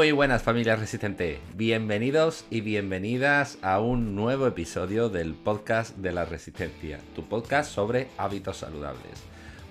Muy buenas familias resistente, bienvenidos y bienvenidas a un nuevo episodio del podcast de la resistencia, tu podcast sobre hábitos saludables.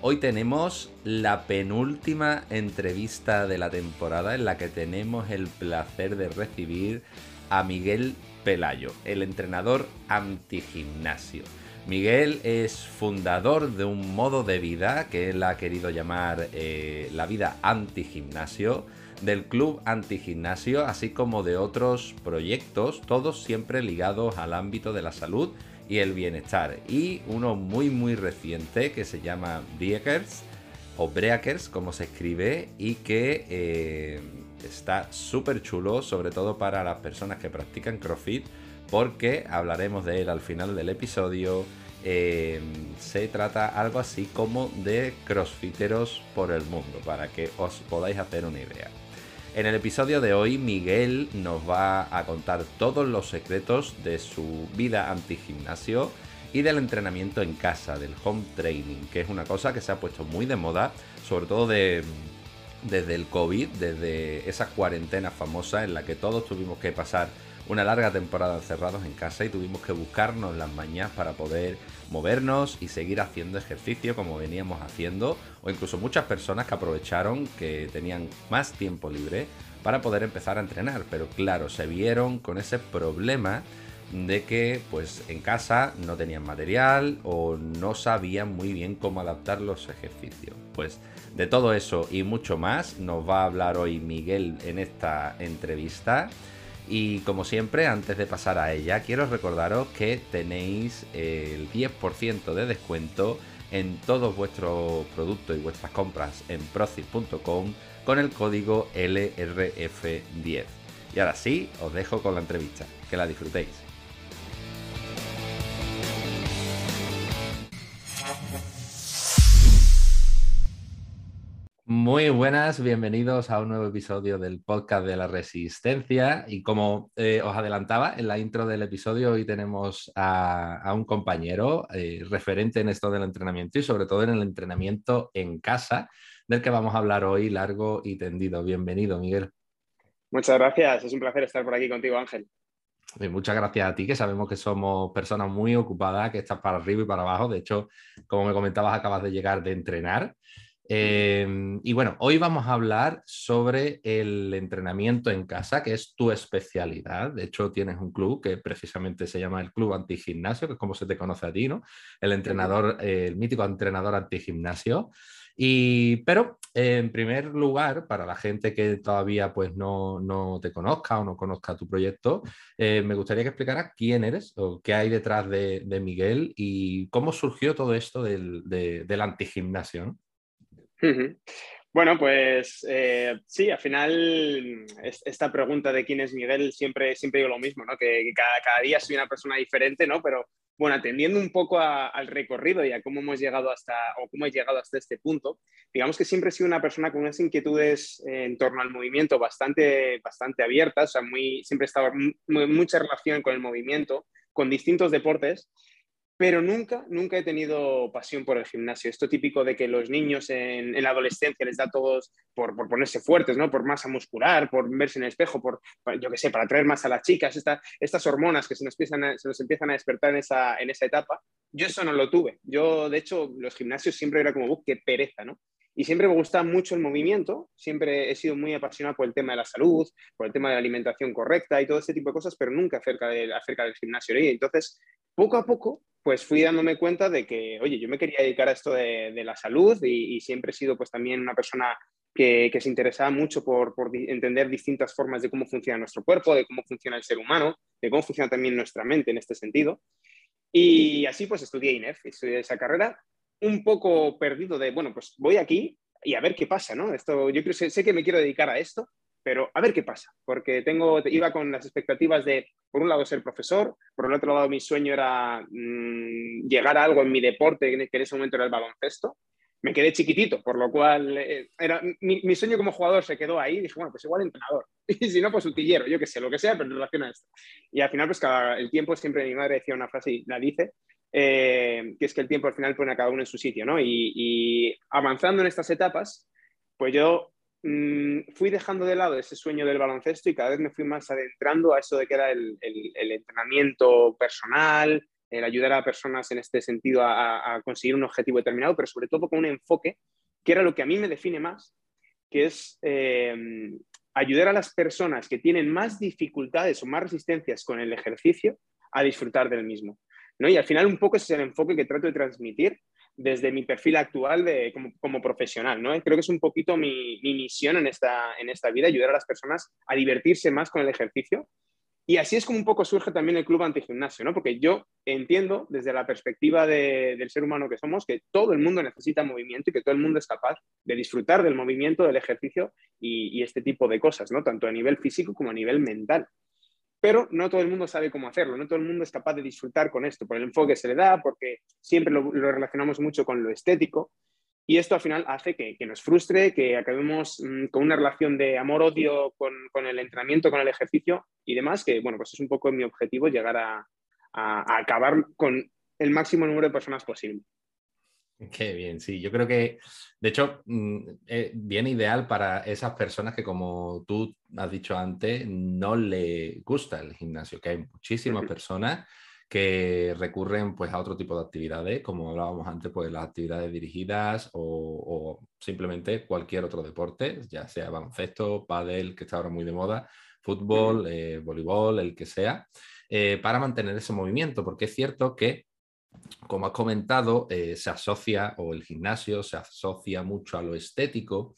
Hoy tenemos la penúltima entrevista de la temporada en la que tenemos el placer de recibir a Miguel Pelayo, el entrenador antigimnasio. Miguel es fundador de un modo de vida que él ha querido llamar eh, la vida antigimnasio del Club Antigimnasio, así como de otros proyectos, todos siempre ligados al ámbito de la salud y el bienestar. Y uno muy muy reciente que se llama Breakers o Breakers como se escribe y que eh, está súper chulo, sobre todo para las personas que practican CrossFit, porque hablaremos de él al final del episodio. Eh, se trata algo así como de crossfiteros por el mundo, para que os podáis hacer una idea. En el episodio de hoy, Miguel nos va a contar todos los secretos de su vida antigimnasio y del entrenamiento en casa, del home training, que es una cosa que se ha puesto muy de moda, sobre todo desde el COVID, desde esa cuarentena famosa en la que todos tuvimos que pasar una larga temporada encerrados en casa y tuvimos que buscarnos las mañas para poder movernos y seguir haciendo ejercicio como veníamos haciendo, o incluso muchas personas que aprovecharon que tenían más tiempo libre para poder empezar a entrenar, pero claro, se vieron con ese problema de que pues en casa no tenían material o no sabían muy bien cómo adaptar los ejercicios. Pues de todo eso y mucho más nos va a hablar hoy Miguel en esta entrevista. Y como siempre, antes de pasar a ella, quiero recordaros que tenéis el 10% de descuento en todos vuestros productos y vuestras compras en procid.com con el código LRF10. Y ahora sí, os dejo con la entrevista. Que la disfrutéis. Muy buenas, bienvenidos a un nuevo episodio del podcast de la resistencia. Y como eh, os adelantaba en la intro del episodio, hoy tenemos a, un compañero eh, referente en esto del entrenamiento y sobre todo en el entrenamiento en casa, del que vamos a hablar hoy largo y tendido. Bienvenido, Miguel. Muchas gracias, es un placer estar por aquí contigo, Ángel. Y muchas gracias a ti, que sabemos que somos personas muy ocupadas, que estás para arriba y para abajo. De hecho, como me comentabas, acabas de llegar de entrenar. Em, y bueno, hoy vamos a hablar sobre el entrenamiento en casa, que es tu especialidad. De hecho, tienes un club que precisamente se llama el Club Antigimnasio, que es como se te conoce a ti, ¿no? El entrenador, el mítico entrenador antigimnasio. Y, pero en primer lugar, para la gente que todavía pues, no, te conozca o no conozca tu proyecto, eh, me gustaría que explicaras quién eres o qué hay detrás de, Miguel y cómo surgió todo esto del, del antigimnasio. Bueno, pues eh, sí, al final esta pregunta de quién es Miguel siempre, siempre digo lo mismo, ¿no? que, cada, día soy una persona diferente, ¿no? pero bueno, atendiendo un poco al recorrido y a cómo hemos llegado hasta, o cómo he llegado hasta este punto, digamos que siempre he sido una persona con unas inquietudes en torno al movimiento bastante, bastante abiertas, o sea, muy, siempre he estado en mucha relación con el movimiento, con distintos deportes pero nunca, nunca he tenido pasión por el gimnasio. Esto típico de que los niños en, la adolescencia les da todos por, ponerse fuertes, ¿no? Por masa muscular, por verse en el espejo, por, yo qué sé, para atraer más a las chicas, estas hormonas que se nos, empiezan se nos empiezan a despertar en esa, en esa etapa. Yo eso no lo tuve. Yo, de hecho, los gimnasios siempre era como, qué pereza, ¿no? Y siempre me gusta mucho el movimiento, siempre he sido muy apasionado por el tema de la salud, por el tema de la alimentación correcta y todo ese tipo de cosas, pero nunca acerca, de, acerca del gimnasio. Y entonces, poco a poco, pues fui dándome cuenta de que, oye, yo me quería dedicar a esto de, la salud y, siempre he sido pues también una persona que, se interesaba mucho por, por, entender distintas formas de cómo funciona nuestro cuerpo, de cómo funciona el ser humano, de cómo funciona también nuestra mente en este sentido. Y así pues estudié INEF, estudié esa carrera un poco perdido de, bueno, pues voy aquí y a ver qué pasa, ¿no? Esto, yo creo, sé, sé que me quiero dedicar a esto, pero a ver qué pasa, porque tengo, iba con las expectativas de, por un lado, ser profesor, por el otro lado, mi sueño era mm, llegar a algo en mi deporte, que en ese momento era el baloncesto. Me quedé chiquitito, por lo cual eh, era, mi, sueño como jugador se quedó ahí dije, bueno, pues igual entrenador. Y si no, pues utillero, yo qué sé, lo que sea, pero en relación a esto. Y al final, pues cada, el tiempo, siempre mi madre decía una frase y la dice, eh, que es que el tiempo al final pone a cada uno en su sitio, ¿no? Y, avanzando en estas etapas, pues yo mm, fui dejando de lado ese sueño del baloncesto y cada vez me fui más adentrando a eso de que era el, entrenamiento personal, el ayudar a personas en este sentido a, conseguir un objetivo determinado, pero sobre todo con un enfoque que era lo que a mí me define más, que es eh, ayudar a las personas que tienen más dificultades o más resistencias con el ejercicio a disfrutar del mismo. Y al final un poco ese es el enfoque que trato de transmitir desde mi perfil actual de, como, profesional. ¿no? Creo que es un poquito mi, misión en esta, en esta vida, ayudar a las personas a divertirse más con el ejercicio. Y así es como un poco surge también el club antigimnasio, ¿no? porque yo entiendo desde la perspectiva del ser humano que somos que todo el mundo necesita movimiento y que todo el mundo es capaz de disfrutar del movimiento, del ejercicio y, y este tipo de cosas, ¿no? tanto a nivel físico como a nivel mental pero no todo el mundo sabe cómo hacerlo, no todo el mundo es capaz de disfrutar con esto, por el enfoque que se le da, porque siempre lo, relacionamos mucho con lo estético, y esto al final hace que, nos frustre, que acabemos mm, con una relación de amor-odio con, el entrenamiento, con el ejercicio y demás, que bueno, pues es un poco mi objetivo llegar a acabar con el máximo número de personas posible. Qué bien, sí. Yo creo que, de hecho, mm, eh, viene ideal para esas personas que, como tú has dicho antes, no le gusta el gimnasio, que hay muchísimas personas que recurren pues, a otro tipo de actividades, como hablábamos antes, pues las actividades dirigidas o, simplemente cualquier otro deporte, ya sea baloncesto, pádel, que está ahora muy de moda, fútbol, eh, voleibol, el que sea, eh, para mantener ese movimiento, porque es cierto que como has comentado, eh, se asocia, o el gimnasio se asocia mucho a lo estético.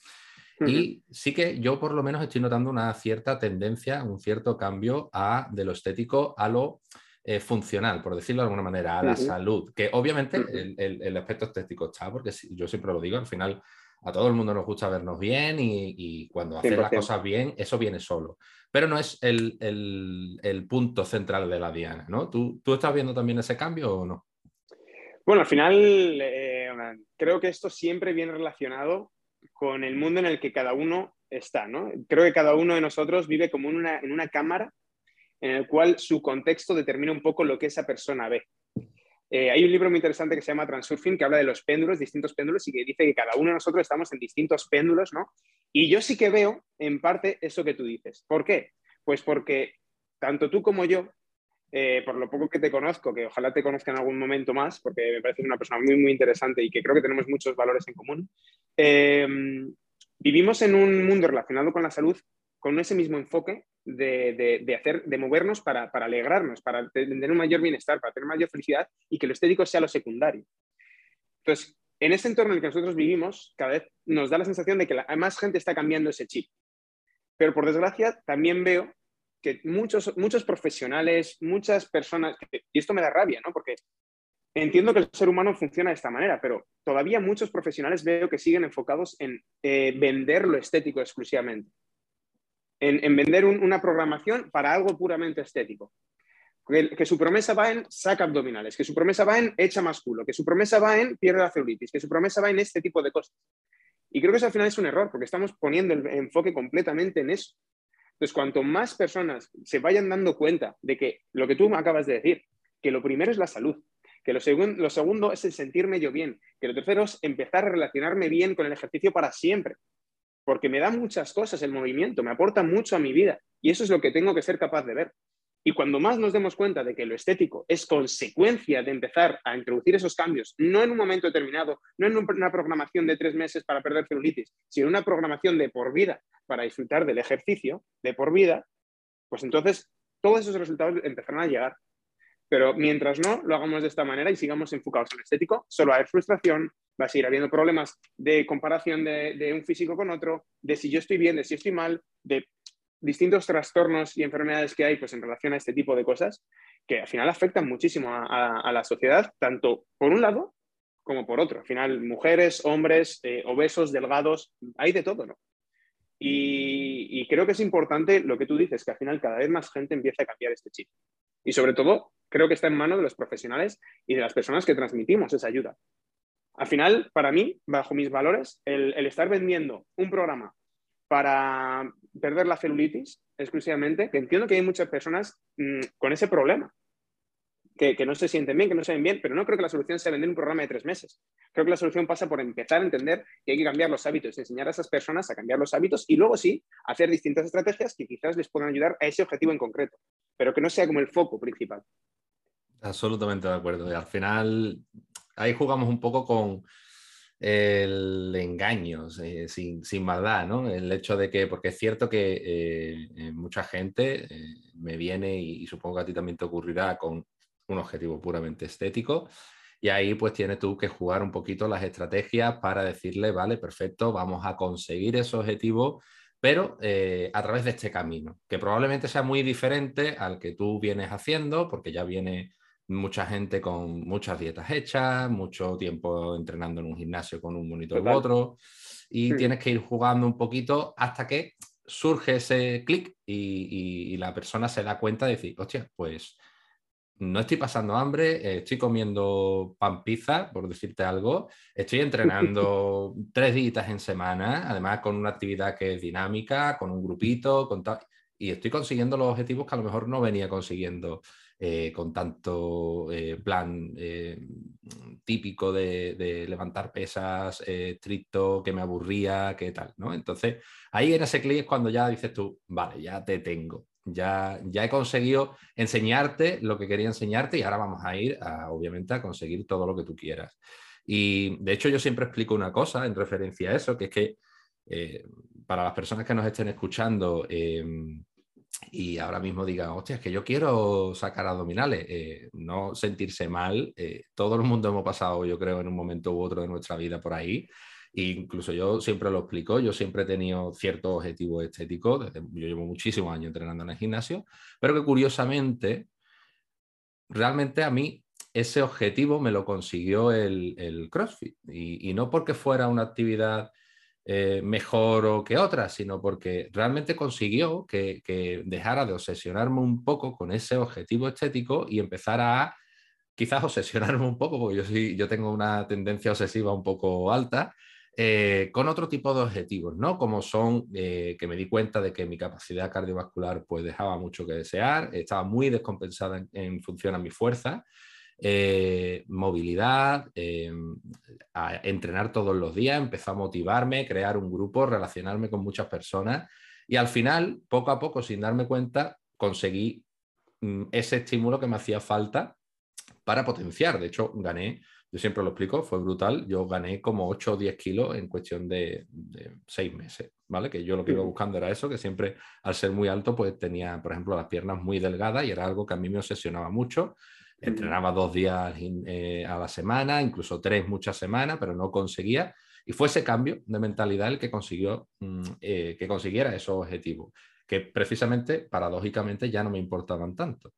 Y sí que yo por lo menos estoy notando una cierta tendencia, un cierto cambio a, de lo estético a lo eh, funcional, por decirlo de alguna manera, a la salud, que obviamente el, aspecto estético está, porque yo siempre lo digo, al final a todo el mundo nos gusta vernos bien y, cuando haces las cosas bien, eso viene solo. Pero no es el, punto central de la diana, ¿no? ¿Tú, ¿Tú estás viendo también ese cambio o no? Bueno, al final eh, creo que esto siempre viene relacionado con el mundo en el que cada uno está, ¿no? Creo que cada uno de nosotros vive como en una, en una cámara en el cual su contexto determina un poco lo que esa persona ve. Eh, hay un libro muy interesante que se llama Transurfing que habla de los péndulos, distintos péndulos, y que dice que cada uno de nosotros estamos en distintos péndulos, ¿no? Y yo sí que veo, en parte, eso que tú dices. ¿Por qué? Pues porque tanto tú como yo eh, por lo poco que te conozco, que ojalá te conozca en algún momento más, porque me parece una persona muy, muy interesante y que creo que tenemos muchos valores en común, eh, vivimos en un mundo relacionado con la salud con ese mismo enfoque de, hacer, de movernos para, alegrarnos, para tener un mayor bienestar, para tener mayor felicidad y que lo estético sea lo secundario. Entonces, en ese entorno en el que nosotros vivimos, cada vez nos da la sensación de que más gente está cambiando ese chip. Pero por desgracia, también veo que muchos, muchos profesionales, muchas personas, y esto me da rabia, ¿no? Porque entiendo que el ser humano funciona de esta manera, pero todavía muchos profesionales veo que siguen enfocados en eh, vender lo estético exclusivamente, en, vender una programación para algo puramente estético. Que, su promesa va en saca abdominales, que su promesa va en echa más culo, que su promesa va en pierde la celulitis, que su promesa va en este tipo de cosas. Y creo que eso al final es un error, porque estamos poniendo el enfoque completamente en eso. Entonces, cuanto más personas se vayan dando cuenta de que lo que tú acabas de decir, que lo primero es la salud, que lo, lo segundo es el sentirme yo bien, que lo tercero es empezar a relacionarme bien con el ejercicio para siempre, porque me da muchas cosas el movimiento, me aporta mucho a mi vida y eso es lo que tengo que ser capaz de ver. Y cuando más nos demos cuenta de que lo estético es consecuencia de empezar a introducir esos cambios, no en un momento determinado, no en una programación de tres meses para perder celulitis, sino en una programación de por vida para disfrutar del ejercicio, de por vida, pues entonces todos esos resultados empezarán a llegar. Pero mientras no lo hagamos de esta manera y sigamos enfocados en lo estético, solo va a haber frustración, va a seguir habiendo problemas de comparación de un físico con otro, de si yo estoy bien, de si estoy mal, de distintos trastornos y enfermedades que hay pues, en relación a este tipo de cosas que al final afectan muchísimo a, la sociedad, tanto por un lado como por otro. Al final, mujeres, hombres, eh, obesos, delgados, hay de todo, ¿no? Y, creo que es importante lo que tú dices, que al final cada vez más gente empieza a cambiar este chip. Y sobre todo, creo que está en manos de los profesionales y de las personas que transmitimos esa ayuda. Al final, para mí, bajo mis valores, el estar vendiendo un programa para perder la celulitis exclusivamente, que entiendo que hay muchas personas mm, con ese problema. que, no se sienten bien, que no se ven bien, pero no creo que la solución sea vender un programa de tres meses. Creo que la solución pasa por empezar a entender que hay que cambiar los hábitos, enseñar a esas personas a cambiar los hábitos y luego sí, hacer distintas estrategias que quizás les puedan ayudar a ese objetivo en concreto, pero que no sea como el foco principal. Absolutamente de acuerdo. Al final, ahí jugamos un poco con el engaño, eh, sin, sin, maldad, ¿no? El hecho de que, porque es cierto que eh, eh, mucha gente me viene y, supongo que a ti también te ocurrirá con un objetivo puramente estético. Y ahí pues tienes tú que jugar un poquito las estrategias para decirle, vale, perfecto, vamos a conseguir ese objetivo, pero a través de este camino, que probablemente sea muy diferente al que tú vienes haciendo, porque ya viene mucha gente con muchas dietas hechas, mucho tiempo entrenando en un gimnasio con un monitor u otro, y tienes que ir jugando un poquito hasta que surge ese clic y, la persona se da cuenta de decir, hostia, pues no estoy pasando hambre, estoy comiendo pan pizza, por decirte algo, estoy entrenando tres días en semana, además con una actividad que es dinámica, con un grupito, con y estoy consiguiendo los objetivos que a lo mejor no venía consiguiendo eh, con tanto eh, plan eh, típico de, levantar pesas estricto, que me aburría, que tal, ¿no? Entonces, ahí en ese clic es cuando ya dices tú, vale, ya te tengo, ya, ya he conseguido enseñarte lo que quería enseñarte y ahora vamos a ir, obviamente, a conseguir todo lo que tú quieras. Y de hecho yo siempre explico una cosa en referencia a eso, que es que para las personas que nos estén escuchando, em, y ahora mismo diga, hostia, es que yo quiero sacar abdominales, eh, no sentirse mal. Eh, todo el mundo hemos pasado, yo creo, en un momento u otro de nuestra vida por ahí. E incluso yo siempre lo explico, yo siempre he tenido ciertos objetivos estéticos, desde, yo llevo muchísimos años entrenando en el gimnasio, pero que curiosamente, realmente a mí ese objetivo me lo consiguió el, CrossFit. Y, no porque fuera una actividad eh, mejor o que otra, sino porque realmente consiguió que, dejara de obsesionarme un poco con ese objetivo estético y empezara a quizás obsesionarme un poco, porque yo, sí, yo tengo una tendencia obsesiva un poco alta, eh, con otro tipo de objetivos, ¿no? Como son eh, que me di cuenta de que mi capacidad cardiovascular pues dejaba mucho que desear, estaba muy descompensada en, en función a mi fuerza eh, movilidad, eh, a entrenar todos los días, empezó a motivarme, crear un grupo, relacionarme con muchas personas y al final, poco a poco, sin darme cuenta, conseguí mm, ese estímulo que me hacía falta para potenciar. De hecho, gané, yo siempre lo explico, fue brutal, yo gané como 8 o 10 kilos en cuestión de, de 6 meses, ¿vale? Que yo lo que iba buscando era eso, que siempre al ser muy alto, pues tenía, por ejemplo, las piernas muy delgadas y era algo que a mí me obsesionaba mucho Entrenaba dos días eh, a la semana, incluso tres muchas semanas, pero no conseguía. Y fue ese cambio de mentalidad el que consiguió mm, eh, que consiguiera esos objetivos, que precisamente, paradójicamente, ya no me importaban tanto.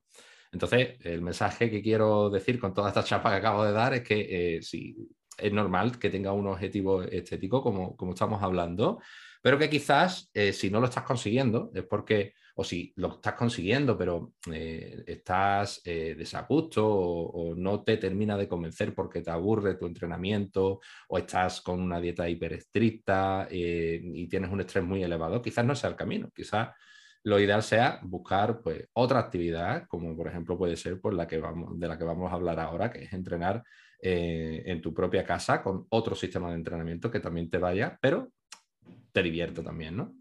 Entonces, el mensaje que quiero decir con toda esta chapa que acabo de dar es que eh, sí, es normal que tenga un objetivo estético, como, como estamos hablando, pero que quizás si no lo estás consiguiendo es porque o si lo estás consiguiendo, pero eh, estás eh, desagusto o, no te termina de convencer porque te aburre tu entrenamiento o estás con una dieta hiper estricta eh, y tienes un estrés muy elevado, quizás no sea el camino, quizás lo ideal sea buscar pues, otra actividad, como por ejemplo puede ser pues, la que vamos, de la que vamos a hablar ahora, que es entrenar en tu propia casa con otro sistema de entrenamiento que también te vaya, pero te divierta también, ¿no?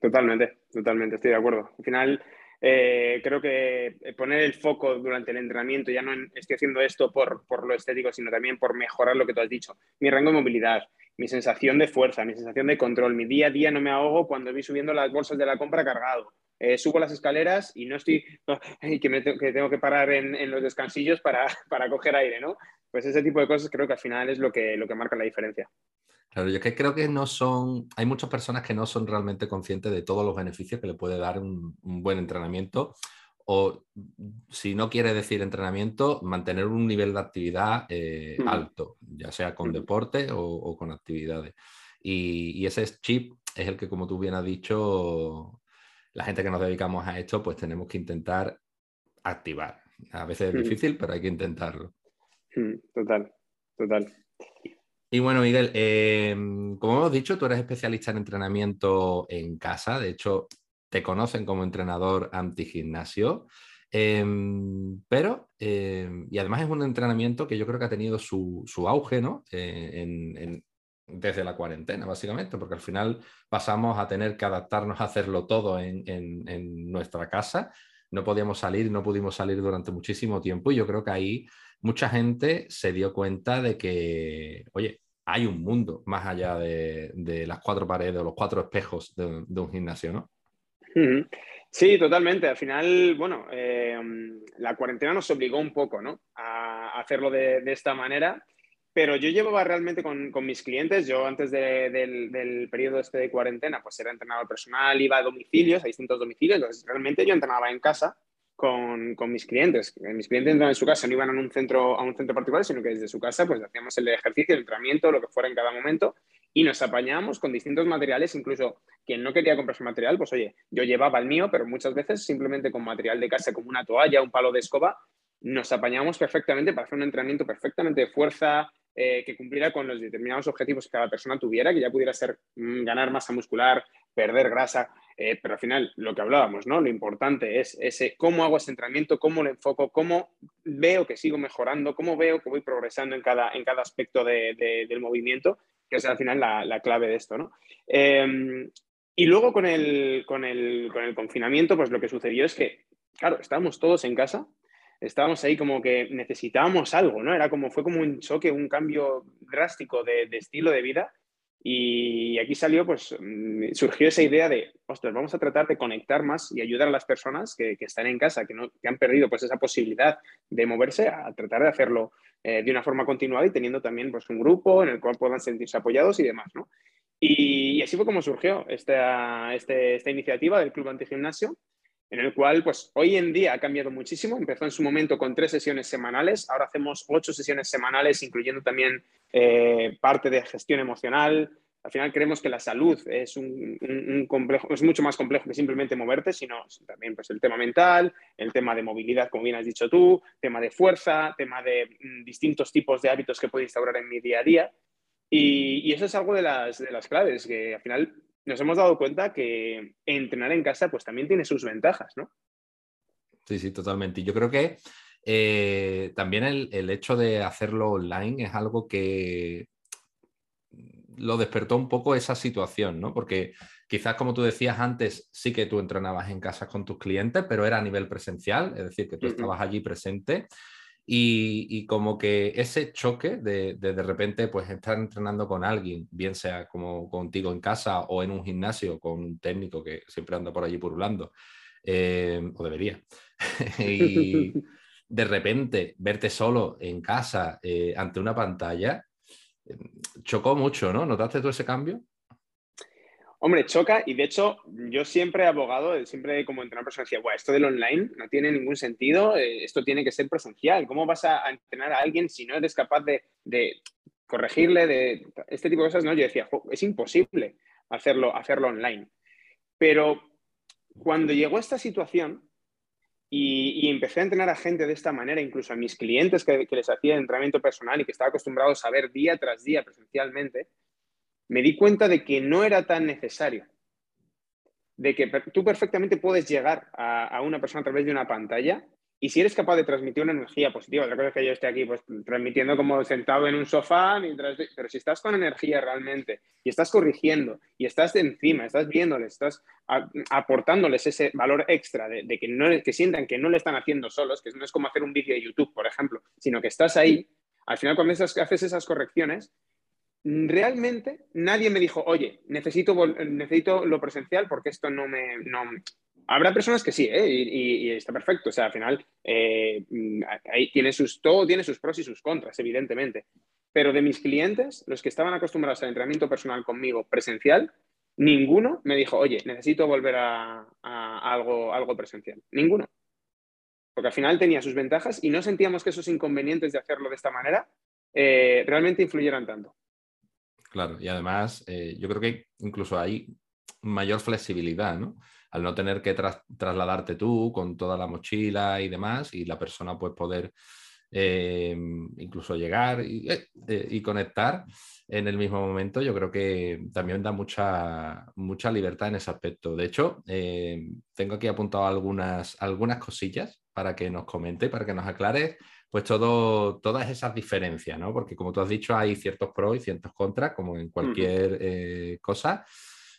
Totalmente, totalmente, estoy de acuerdo. Al final, eh, creo que poner el foco durante el entrenamiento, ya no estoy haciendo esto por, por, lo estético, sino también por mejorar lo que tú has dicho. Mi rango de movilidad, mi sensación de fuerza, mi sensación de control, mi día a día no me ahogo cuando voy subiendo las bolsas de la compra cargado. Eh, subo las escaleras y no estoy, que, me que tengo que parar en, en los descansillos para, para, coger aire, ¿no? Pues ese tipo de cosas creo que al final es lo que, lo que marca la diferencia. Claro, yo que creo que no son, hay muchas personas que no son realmente conscientes de todos los beneficios que le puede dar un, buen entrenamiento o si no quiere decir entrenamiento, mantener un nivel de actividad eh, mm. alto, ya sea con mm. deporte o, con actividades. Y, ese chip es el que, como tú bien has dicho, la gente que nos dedicamos a esto, pues tenemos que intentar activar. A veces es mm. difícil, pero hay que intentarlo. Total, total. Y bueno, Miguel, em, como hemos dicho, tú eres especialista en entrenamiento en casa. De hecho, te conocen como entrenador anti-gimnasio. Em, pero, em, y además es un entrenamiento que yo creo que ha tenido su, auge, ¿no? Eh, desde la cuarentena, básicamente, porque al final pasamos a tener que adaptarnos a hacerlo todo en, en nuestra casa. No podíamos salir, no pudimos salir durante muchísimo tiempo y yo creo que ahí mucha gente se dio cuenta de que, oye, hay un mundo más allá de, las cuatro paredes o los cuatro espejos de, un gimnasio, ¿no? Sí, totalmente. Al final, bueno, eh, la cuarentena nos obligó un poco, ¿no? A hacerlo de, esta manera. Pero yo llevaba realmente con, mis clientes, yo antes del, del, periodo este de cuarentena, pues era entrenador personal, iba a domicilios, a distintos domicilios, entonces realmente yo entrenaba en casa con, con, mis clientes. Mis clientes entraban en su casa, no iban a un, centro, a un centro particular, sino que desde su casa pues hacíamos el ejercicio, el entrenamiento, lo que fuera en cada momento, y nos apañábamos con distintos materiales, incluso quien no quería comprarse material, pues oye, yo llevaba el mío, pero muchas veces simplemente con material de casa como una toalla, un palo de escoba, nos apañábamos perfectamente para hacer un entrenamiento perfectamente de fuerza, eh, que cumpliera con los determinados objetivos que cada persona tuviera, que ya pudiera ser mm, ganar masa muscular, perder grasa, eh, pero al final lo que hablábamos, ¿no? Lo importante es ese cómo hago ese entrenamiento, cómo lo enfoco, cómo veo que sigo mejorando, cómo veo que voy progresando en cada, en cada aspecto del movimiento, que es al final la, clave de esto, ¿no? Em, y luego con el, con, el, con el confinamiento, pues lo que sucedió es que, claro, estábamos todos en casa, estábamos ahí como que necesitábamos algo, ¿no? Era como, fue como un choque, un cambio drástico de, estilo de vida. Y aquí salió, pues, mm, surgió esa idea de, ostras, vamos a tratar de conectar más y ayudar a las personas que, están en casa, que, no, que han perdido pues esa posibilidad de moverse, a tratar de hacerlo eh, de una forma continuada y teniendo también pues un grupo en el cual puedan sentirse apoyados y demás, ¿no? Y, así fue como surgió esta, este, esta iniciativa del Club Antigimnasio, en el cual pues hoy en día ha cambiado muchísimo. Empezó en su momento con tres sesiones semanales, ahora hacemos ocho sesiones semanales, incluyendo también eh, parte de gestión emocional. Al final creemos que la salud es, un, complejo, es mucho más complejo que simplemente moverte, sino también pues, el tema mental, el tema de movilidad, como bien has dicho tú, tema de fuerza, tema de mm, distintos tipos de hábitos que puedo instaurar en mi día a día. Y, eso es algo de las, de las claves, que al final nos hemos dado cuenta que entrenar en casa pues también tiene sus ventajas, ¿no? Sí, sí, totalmente. Y yo creo que eh, también el, hecho de hacerlo online es algo que lo despertó un poco esa situación, ¿no? Porque quizás, como tú decías antes, sí que tú entrenabas en casa con tus clientes, pero era a nivel presencial, es decir, que tú estabas allí presente y, como que ese choque de, de, repente pues estar entrenando con alguien, bien sea como contigo en casa o en un gimnasio con un técnico que siempre anda por allí purulando, eh, o debería, y de repente verte solo en casa eh, ante una pantalla, eh, chocó mucho, ¿no? ¿Notaste tú ese cambio? Hombre, choca y de hecho yo siempre he abogado, siempre como entrenador personal decía, esto del online no tiene ningún sentido, eh, esto tiene que ser presencial. ¿Cómo vas a, entrenar a alguien si no eres capaz de, corregirle, de este tipo de cosas? No, yo decía, es imposible hacerlo, hacerlo online. Pero cuando llegó esta situación y, empecé a entrenar a gente de esta manera, incluso a mis clientes que, que les hacía entrenamiento personal y que estaba acostumbrados a ver día tras día presencialmente, me di cuenta de que no era tan necesario, de que tú perfectamente puedes llegar a, una persona a través de una pantalla y si eres capaz de transmitir una energía positiva, otra cosa es que yo esté aquí pues, transmitiendo como sentado en un sofá, mientras, pero si estás con energía realmente y estás corrigiendo y estás de encima, estás viéndoles, estás aportándoles ese valor extra de, que, no, que sientan que no le están haciendo solos, que no es como hacer un vídeo de YouTube, por ejemplo, sino que estás ahí, al final cuando haces esas correcciones, realmente nadie me dijo, oye, necesito, necesito lo presencial porque esto no me... No... Habrá personas que sí, ¿eh? y, está perfecto. O sea, al final, eh, ahí tiene sus, todo tiene sus pros y sus contras, evidentemente. Pero de mis clientes, los que estaban acostumbrados al entrenamiento personal conmigo presencial, ninguno me dijo, oye, necesito volver a, algo, algo presencial. Ninguno. Porque al final tenía sus ventajas y no sentíamos que esos inconvenientes de hacerlo de esta manera eh, realmente influyeran tanto. Claro, y además eh, yo creo que incluso hay mayor flexibilidad, ¿no? Al no tener que trasladarte tú con toda la mochila y demás, y la persona pues poder incluso llegar y, conectar en el mismo momento, yo creo que también da mucha, mucha libertad en ese aspecto. De hecho, tengo aquí apuntado algunas, algunas cosillas para que nos comente, para que nos aclare pues todo, todas esas diferencias, ¿no? Porque como tú has dicho, hay ciertos pros y ciertos contras, como en cualquier eh, cosa.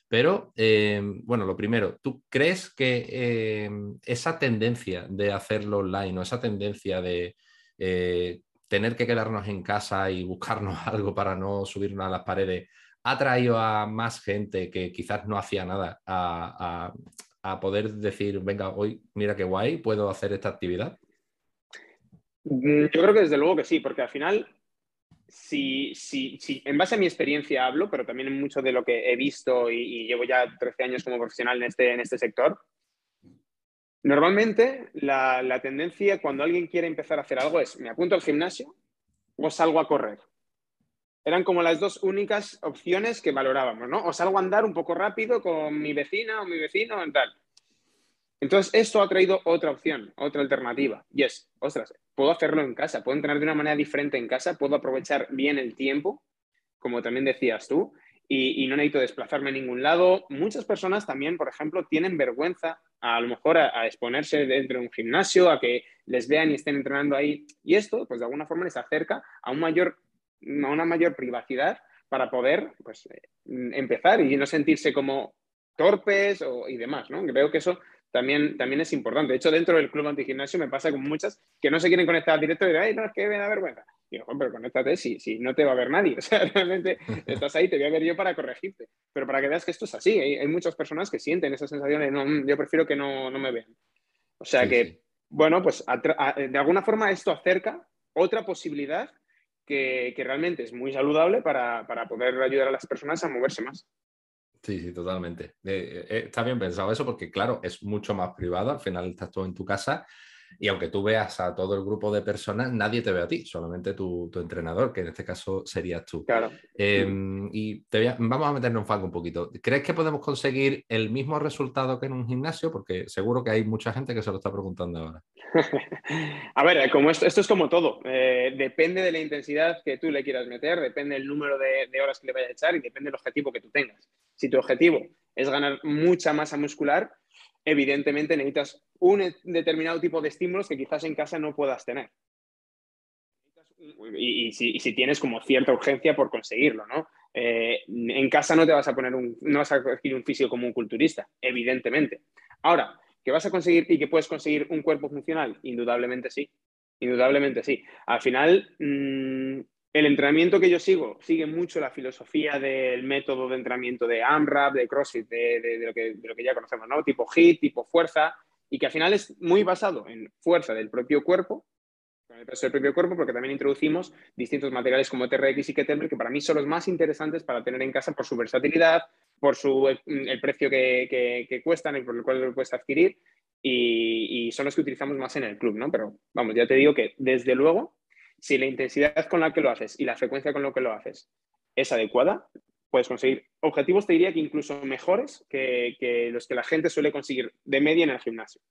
Pero, eh, bueno, lo primero, ¿tú crees que eh, esa tendencia de hacerlo online o esa tendencia de tener que quedarnos en casa y buscarnos algo para no subirnos a las paredes ha traído a más gente que quizás no hacía nada a, a poder decir, venga, hoy mira qué guay, puedo hacer esta actividad? Mm, yo creo que desde luego que sí, porque al final, si, si, si en base a mi experiencia hablo, pero también en mucho de lo que he visto y, llevo ya 13 años como profesional en este, en este sector, normalmente la, tendencia cuando alguien quiere empezar a hacer algo es, me apunto al gimnasio o salgo a correr eran como las dos únicas opciones que valorábamos, ¿no? O salgo a andar un poco rápido con mi vecina o mi vecino y tal. Entonces, esto ha traído otra opción, otra alternativa. Y es, ostras, puedo hacerlo en casa, puedo entrenar de una manera diferente en casa, puedo aprovechar bien el tiempo, como también decías tú, y, no necesito desplazarme a ningún lado. Muchas personas también, por ejemplo, tienen vergüenza a, lo mejor a, exponerse dentro de un gimnasio, a que les vean y estén entrenando ahí. Y esto, pues de alguna forma les acerca a un mayor una mayor privacidad para poder pues, eh, empezar y no sentirse como torpes o, y demás, ¿no? Creo que eso también, también es importante. De hecho, dentro del club antigimnasio me pasa con muchas que no se quieren conectar directo y dicen, ay, no, es que me da vergüenza. Y digo, pero conéctate si, si no te va a ver nadie. O sea, realmente estás ahí, te voy a ver yo para corregirte. Pero para que veas que esto es así, hay, muchas personas que sienten esa sensación de, no, mm, yo prefiero que no, no me vean. O sea que, bueno, pues de alguna forma esto acerca otra posibilidad que, realmente es muy saludable para, poder ayudar a las personas a moverse más. Sí, sí, totalmente. Eh, eh, está bien pensado eso porque, claro, es mucho más privado. Al final estás todo en tu casa y aunque tú veas a todo el grupo de personas, nadie te ve a ti, solamente tu, entrenador, que en este caso serías tú. Claro. Em, y te vamos a meternos en fango un poquito. ¿Crees que podemos conseguir el mismo resultado que en un gimnasio? Porque seguro que hay mucha gente que se lo está preguntando ahora. a ver, como esto, esto es como todo. Eh, depende de la intensidad que tú le quieras meter, depende del número de, de horas que le vayas a echar y depende del objetivo que tú tengas. Si tu objetivo es ganar mucha masa muscular, evidentemente necesitas un determinado tipo de estímulos que quizás en casa no puedas tener. Y, si, tienes como cierta urgencia por conseguirlo, ¿no? Eh, en casa no te vas a poner un, no vas a conseguir un físico como un culturista, evidentemente. Ahora, ¿que vas a conseguir y que puedes conseguir un cuerpo funcional? Indudablemente sí. Indudablemente sí. Al final, mm, el entrenamiento que yo sigo sigue mucho la filosofía del método de entrenamiento de AMRAP, de CrossFit, de, lo, que, ya conocemos, ¿no? Tipo HIIT, tipo fuerza, y que al final es muy basado en fuerza del propio cuerpo, del propio cuerpo, porque también introducimos distintos materiales como TRX y Kettlebell, que para mí son los más interesantes para tener en casa por su versatilidad, por su, el precio que, que, cuestan y por el cual lo puedes adquirir, y, y son los que utilizamos más en el club, ¿no? Pero vamos, ya te digo que desde luego si la intensidad con la que lo haces y la frecuencia con la que lo haces es adecuada, puedes conseguir objetivos, te diría que incluso mejores que, los que la gente suele conseguir de media en el gimnasio.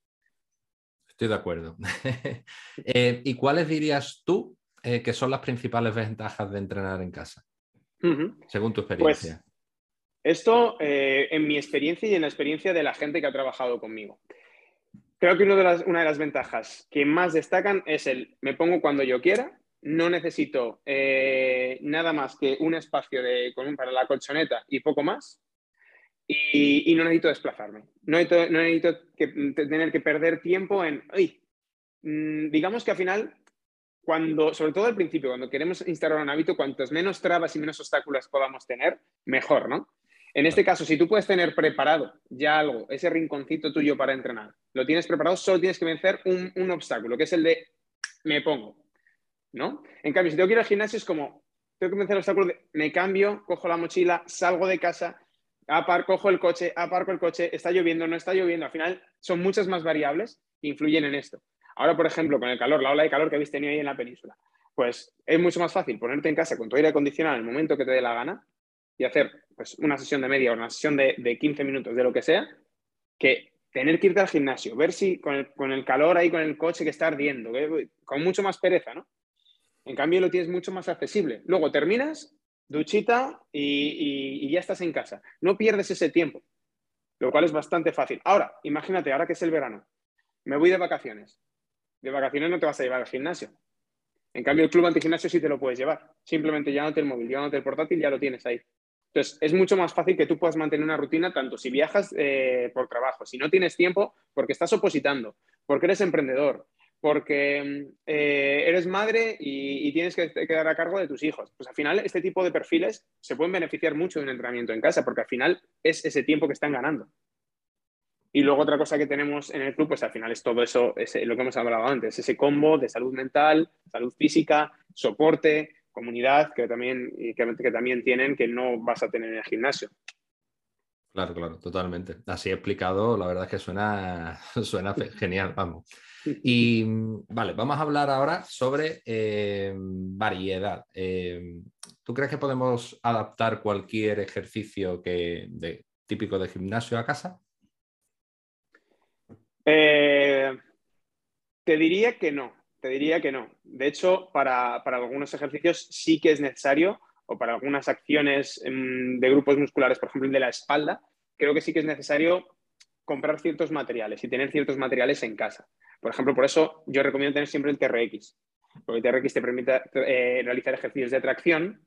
Estoy de acuerdo. Eh, ¿Y cuáles dirías tú eh, que son las principales ventajas de entrenar en casa? Según tu experiencia. Pues, esto, eh, en mi experiencia y en la experiencia de la gente que ha trabajado conmigo. Creo que una de, las, ventajas que más destacan es el me pongo cuando yo quiera, no necesito eh, nada más que un espacio de, para la colchoneta y poco más, y, no necesito desplazarme. No necesito, tener que perder tiempo en, mm, digamos que al final, cuando, sobre todo al principio, cuando queremos instalar un hábito, cuantos menos trabas y menos obstáculos podamos tener, mejor, ¿no? En este caso, si tú puedes tener preparado ya algo, ese rinconcito tuyo para entrenar, lo tienes preparado, solo tienes que vencer un, obstáculo, que es el de me pongo, ¿no? En cambio, si tengo que ir al gimnasio es como, tengo que vencer el obstáculo de me cambio, cojo la mochila, salgo de casa, cojo el coche, aparco el coche, está lloviendo, no está lloviendo. Al final son muchas más variables que influyen en esto. Ahora, por ejemplo, con el calor, la ola de calor que habéis tenido ahí en la península, pues es mucho más fácil ponerte en casa con tu aire acondicionado en el momento que te dé la gana y hacer pues, una sesión de media o una sesión de, 15 minutos, de lo que sea, que tener que irte al gimnasio, ver si con el, calor ahí, con el coche que está ardiendo, con mucho más pereza, ¿no? En cambio, lo tienes mucho más accesible. Luego terminas, duchita y, ya estás en casa. No pierdes ese tiempo, lo cual es bastante fácil. Ahora, imagínate, ahora que es el verano, me voy de vacaciones. De vacaciones no te vas a llevar al gimnasio. En cambio, el club antigimnasio sí te lo puedes llevar. Simplemente llévate el móvil, llévate el portátil, ya lo tienes ahí. Entonces, es mucho más fácil que tú puedas mantener una rutina tanto si viajas eh, por trabajo, si no tienes tiempo, porque estás opositando, porque eres emprendedor, porque eh, eres madre y, tienes que quedar a cargo de tus hijos. Pues al final, este tipo de perfiles se pueden beneficiar mucho de un entrenamiento en casa, porque al final es ese tiempo que están ganando. Y luego otra cosa que tenemos en el club, pues al final es todo eso, es lo que hemos hablado antes, ese combo de salud mental, salud física, soporte, comunidad que también, que, también tienen que no vas a tener en el gimnasio. Claro, claro, totalmente. Así explicado, la verdad es que suena, suena genial, vamos. Y vale, vamos a hablar ahora sobre eh, variedad. Eh, ¿Tú crees que podemos adaptar cualquier ejercicio que, de, típico de gimnasio a casa? Eh, te diría que no te diría que no. De hecho, para, algunos ejercicios sí que es necesario, o para algunas acciones mm, de grupos musculares, por ejemplo, de la espalda, creo que sí que es necesario comprar ciertos materiales y tener ciertos materiales en casa. Por ejemplo, por eso yo recomiendo tener siempre el TRX, porque el TRX te permite eh, realizar ejercicios de tracción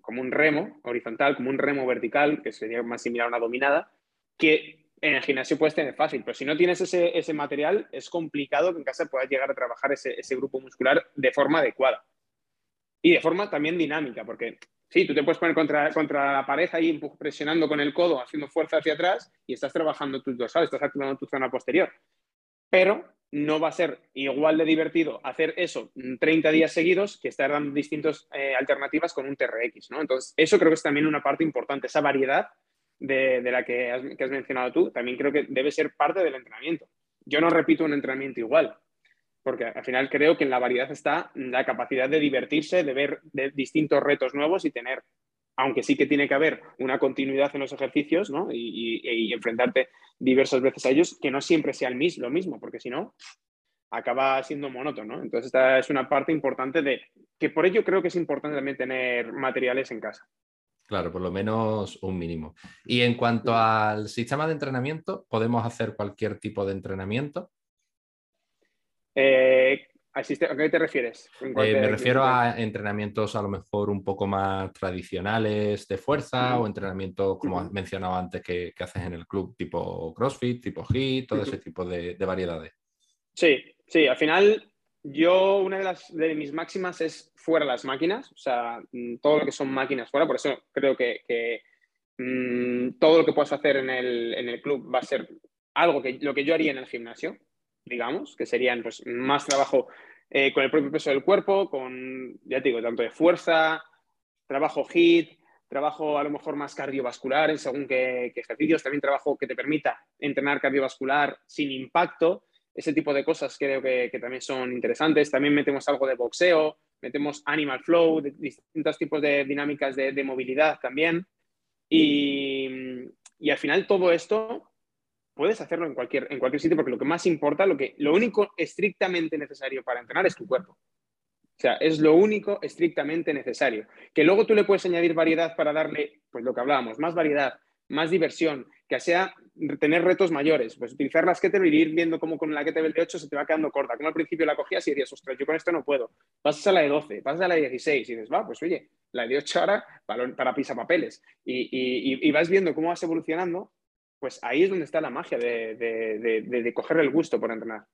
como un remo horizontal, como un remo vertical, que sería más similar a una dominada, que en el gimnasio puedes tener fácil, pero si no tienes ese, material, es complicado que en casa puedas llegar a trabajar ese, grupo muscular de forma adecuada. Y de forma también dinámica, porque sí, tú te puedes poner contra, contra la pared ahí presionando con el codo, haciendo fuerza hacia atrás y estás trabajando tus dorsales, estás activando tu zona posterior. Pero no va a ser igual de divertido hacer eso 30 días seguidos que estar dando distintas eh, alternativas con un TRX, ¿no? Entonces, eso creo que es también una parte importante, esa variedad de, la que has, mencionado tú, también creo que debe ser parte del entrenamiento. Yo no repito un entrenamiento igual, porque al final creo que en la variedad está la capacidad de divertirse, de ver distintos retos nuevos y tener, aunque sí que tiene que haber una continuidad en los ejercicios ¿no? y, enfrentarte diversas veces a ellos, que no siempre sea el mismo, lo mismo, porque si no, acaba siendo monótono. Entonces, esta es una parte importante de que por ello creo que es importante también tener materiales en casa. Claro, por lo menos un mínimo. Y en cuanto al sistema de entrenamiento, ¿podemos hacer cualquier tipo de entrenamiento? Eh, ¿A qué te refieres? Eh, me refiero a entrenamientos a lo mejor un poco más tradicionales de fuerza o entrenamientos, como has mencionado antes, que, haces en el club, tipo CrossFit, tipo HIIT, todo ese tipo de, de variedades. Sí, sí, al final yo, una de, las, de mis máximas es fuera las máquinas, o sea, mm, todo lo que son máquinas fuera, por eso creo que, mm, todo lo que puedas hacer en el, club va a ser algo que lo que yo haría en el gimnasio, digamos, que serían pues, más trabajo eh, con el propio peso del cuerpo, con, ya te digo, tanto de fuerza, trabajo HIIT, trabajo a lo mejor más cardiovascular en según qué, qué ejercicios, también trabajo que te permita entrenar cardiovascular sin impacto ese tipo de cosas creo que, también son interesantes. También metemos algo de boxeo, metemos animal flow, distintos tipos de dinámicas de, movilidad también. Y, al final todo esto puedes hacerlo en cualquier, en cualquier sitio porque lo que más importa, lo, que, lo único estrictamente necesario para entrenar es tu cuerpo. O sea, es lo único estrictamente necesario. Que luego tú le puedes añadir variedad para darle, pues lo que hablábamos, más variedad, más diversión, que sea tener retos mayores, pues utilizar las kettlebell y ir viendo cómo con la kettlebell de 8 se te va quedando corta, como al principio la cogías y decías, ostras, yo con esto no puedo, pasas a la de 12, pasas a la de 16 y dices, va, pues oye, la de 8 ahora para, pisapapeles y, y, vas viendo cómo vas evolucionando, pues ahí es donde está la magia de, de, coger el gusto por entrenar.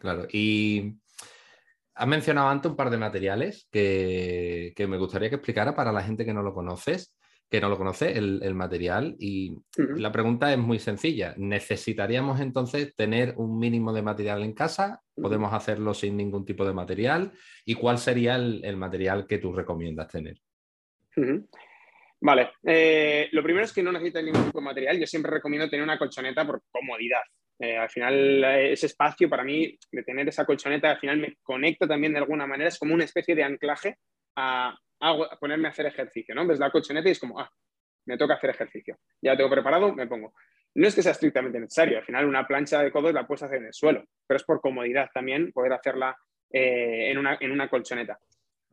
Claro, y has mencionado antes un par de materiales que, que, me gustaría que explicara para la gente que no lo conoces que no lo conoce, el, material. Y la pregunta es muy sencilla. ¿Necesitaríamos entonces tener un mínimo de material en casa? ¿Podemos hacerlo sin ningún tipo de material? ¿Y cuál sería el, material que tú recomiendas tener? Vale. Eh, lo primero es que no necesitas ningún tipo de material. Yo siempre recomiendo tener una colchoneta por comodidad. Eh, al final, ese espacio para mí, de tener esa colchoneta, al final me conecta también de alguna manera. Es como una especie de anclaje a, ponerme a hacer ejercicio, ¿no? Ves la colchoneta y es como, ah, me toca hacer ejercicio. Ya tengo preparado, me pongo. no es que sea estrictamente necesario, al final una plancha de codos la puedes hacer en el suelo, pero es por comodidad también poder hacerla eh, en, una, en una colchoneta.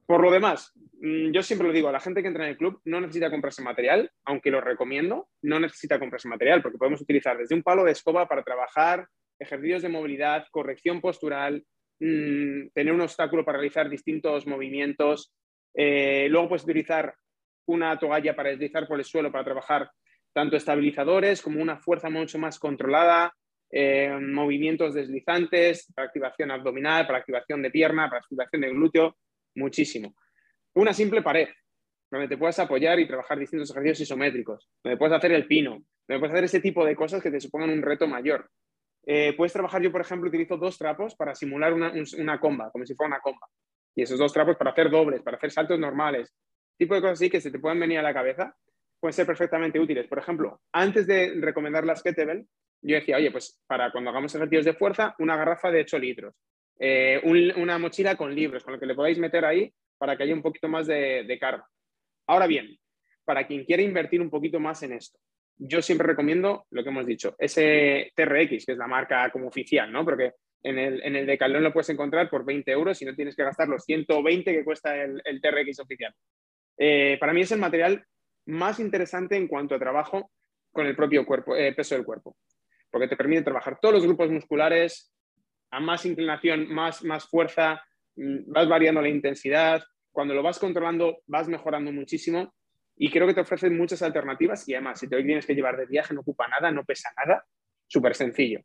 Por lo demás, mm, yo siempre lo digo, a la gente que entra en el club no necesita comprarse material, aunque lo recomiendo, no necesita comprarse material, porque podemos utilizar desde un palo de escoba para trabajar ejercicios de movilidad, corrección postural, mm, tener un obstáculo para realizar distintos movimientos. Eh, luego puedes utilizar una toalla para deslizar por el suelo para trabajar tanto estabilizadores como una fuerza mucho más controlada, eh, movimientos deslizantes, para activación abdominal, para activación de pierna, para activación de glúteo, muchísimo. Una simple pared, donde te puedas apoyar y trabajar distintos ejercicios isométricos, donde puedes hacer el pino, donde puedes hacer ese tipo de cosas que te supongan un reto mayor. Eh, puedes trabajar, yo por ejemplo utilizo dos trapos para simular una, una, comba, como si fuera una comba. Y esos dos trapos para hacer dobles, para hacer saltos normales, tipo de cosas así que se te pueden venir a la cabeza pueden ser perfectamente útiles. Por ejemplo, antes de recomendar las kettlebell, yo decía, oye, pues para cuando hagamos ejercicios de fuerza, una garrafa de 8 litros, eh, una mochila con libros, con lo que le podáis meter ahí para que haya un poquito más de, carga. Ahora bien, para quien quiera invertir un poquito más en esto, yo siempre recomiendo lo que hemos dicho, ese TRX, que es la marca como oficial, ¿no? Porque en el, en el Decathlon lo puedes encontrar por 20 euros y no tienes que gastar los 120 que cuesta el, TRX oficial. Eh, para mí es el material más interesante en cuanto a trabajo con el propio cuerpo, eh, peso del cuerpo, porque te permite trabajar todos los grupos musculares a más inclinación, más, fuerza, mm, vas variando la intensidad, cuando lo vas controlando vas mejorando muchísimo y creo que te ofrece muchas alternativas y además si te tienes que llevar de viaje no ocupa nada, no pesa nada, súper sencillo.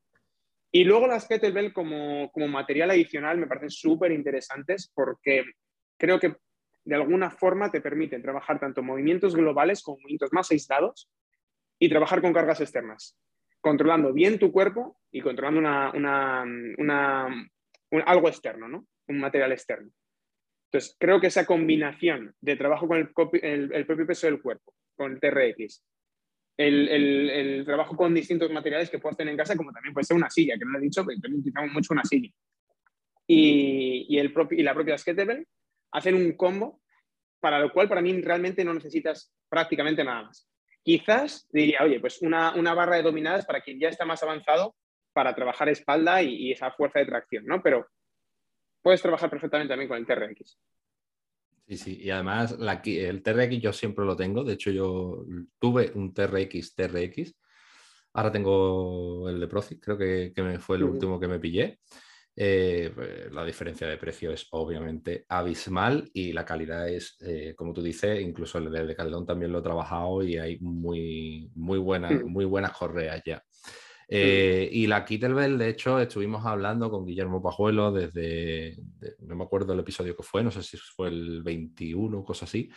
Y luego las kettlebell como, como material adicional me parecen súper interesantes porque creo que de alguna forma te permiten trabajar tanto movimientos globales como movimientos más aislados y trabajar con cargas externas, controlando bien tu cuerpo y controlando algo externo, ¿no? un material externo. Entonces, creo que esa combinación de trabajo con el, propio peso del cuerpo, con el TRX, el, trabajo con distintos materiales que puedes tener en casa, como también puede ser una silla, que no lo he dicho, pero también utilizamos mucho una silla. Y, el y la propia kettlebell, hacen un combo para lo cual para mí realmente no necesitas prácticamente nada más. Quizás diría, oye, pues una, barra de dominadas para quien ya está más avanzado para trabajar espalda y, esa fuerza de tracción, ¿no? Pero puedes trabajar perfectamente también con el TRX. Sí, sí, y además el TRX yo siempre lo tengo, de hecho yo tuve un TRX TRX, ahora tengo el de Profit, creo que, me fue el último que me pillé. Eh, pues, la diferencia de precio es obviamente abismal y la calidad es, eh, como tú dices, incluso el de Calderón también lo he trabajado y hay muy, muy, buenas, mm. muy buenas correas ya. Eh, y la Kittelbell, de hecho, estuvimos hablando con Guillermo Pajuelo desde, no me acuerdo el episodio que fue, no sé si fue el 21 o cosa así,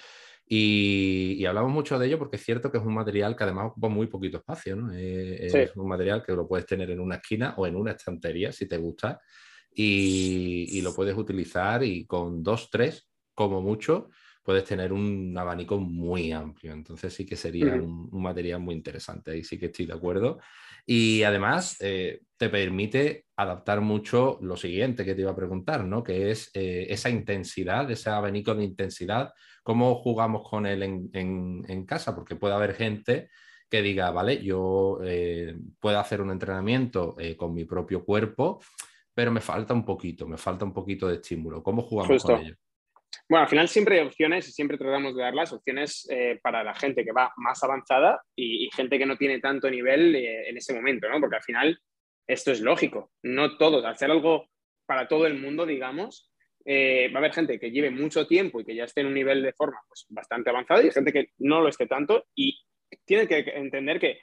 y, hablamos mucho de ello porque es cierto que es un material que además ocupa muy poquito espacio, ¿no? Es un material que lo puedes tener en una esquina o en una estantería si te gusta y, lo puedes utilizar y con dos, tres, como mucho, puedes tener un abanico muy amplio. Entonces sí que sería un, material muy interesante. Ahí sí que estoy de acuerdo. Y además eh, te permite adaptar mucho lo siguiente que te iba a preguntar, ¿no? Que es eh, esa intensidad, ese abanico de intensidad, cómo jugamos con él en, casa, porque puede haber gente que diga, vale, yo eh, puedo hacer un entrenamiento con mi propio cuerpo pero me falta un poquito, me falta un poquito de estímulo. ¿Cómo jugamos con ello? Bueno, al final siempre hay opciones y siempre tratamos de dar las opciones eh, para la gente que va más avanzada y, gente que no tiene tanto nivel eh, en ese momento, ¿no? Porque al final esto es lógico, no todos, ser algo para todo el mundo, digamos, eh, va a haber gente que lleve mucho tiempo y que ya esté en un nivel de forma pues, bastante avanzado y gente que no lo esté tanto y tiene que entender que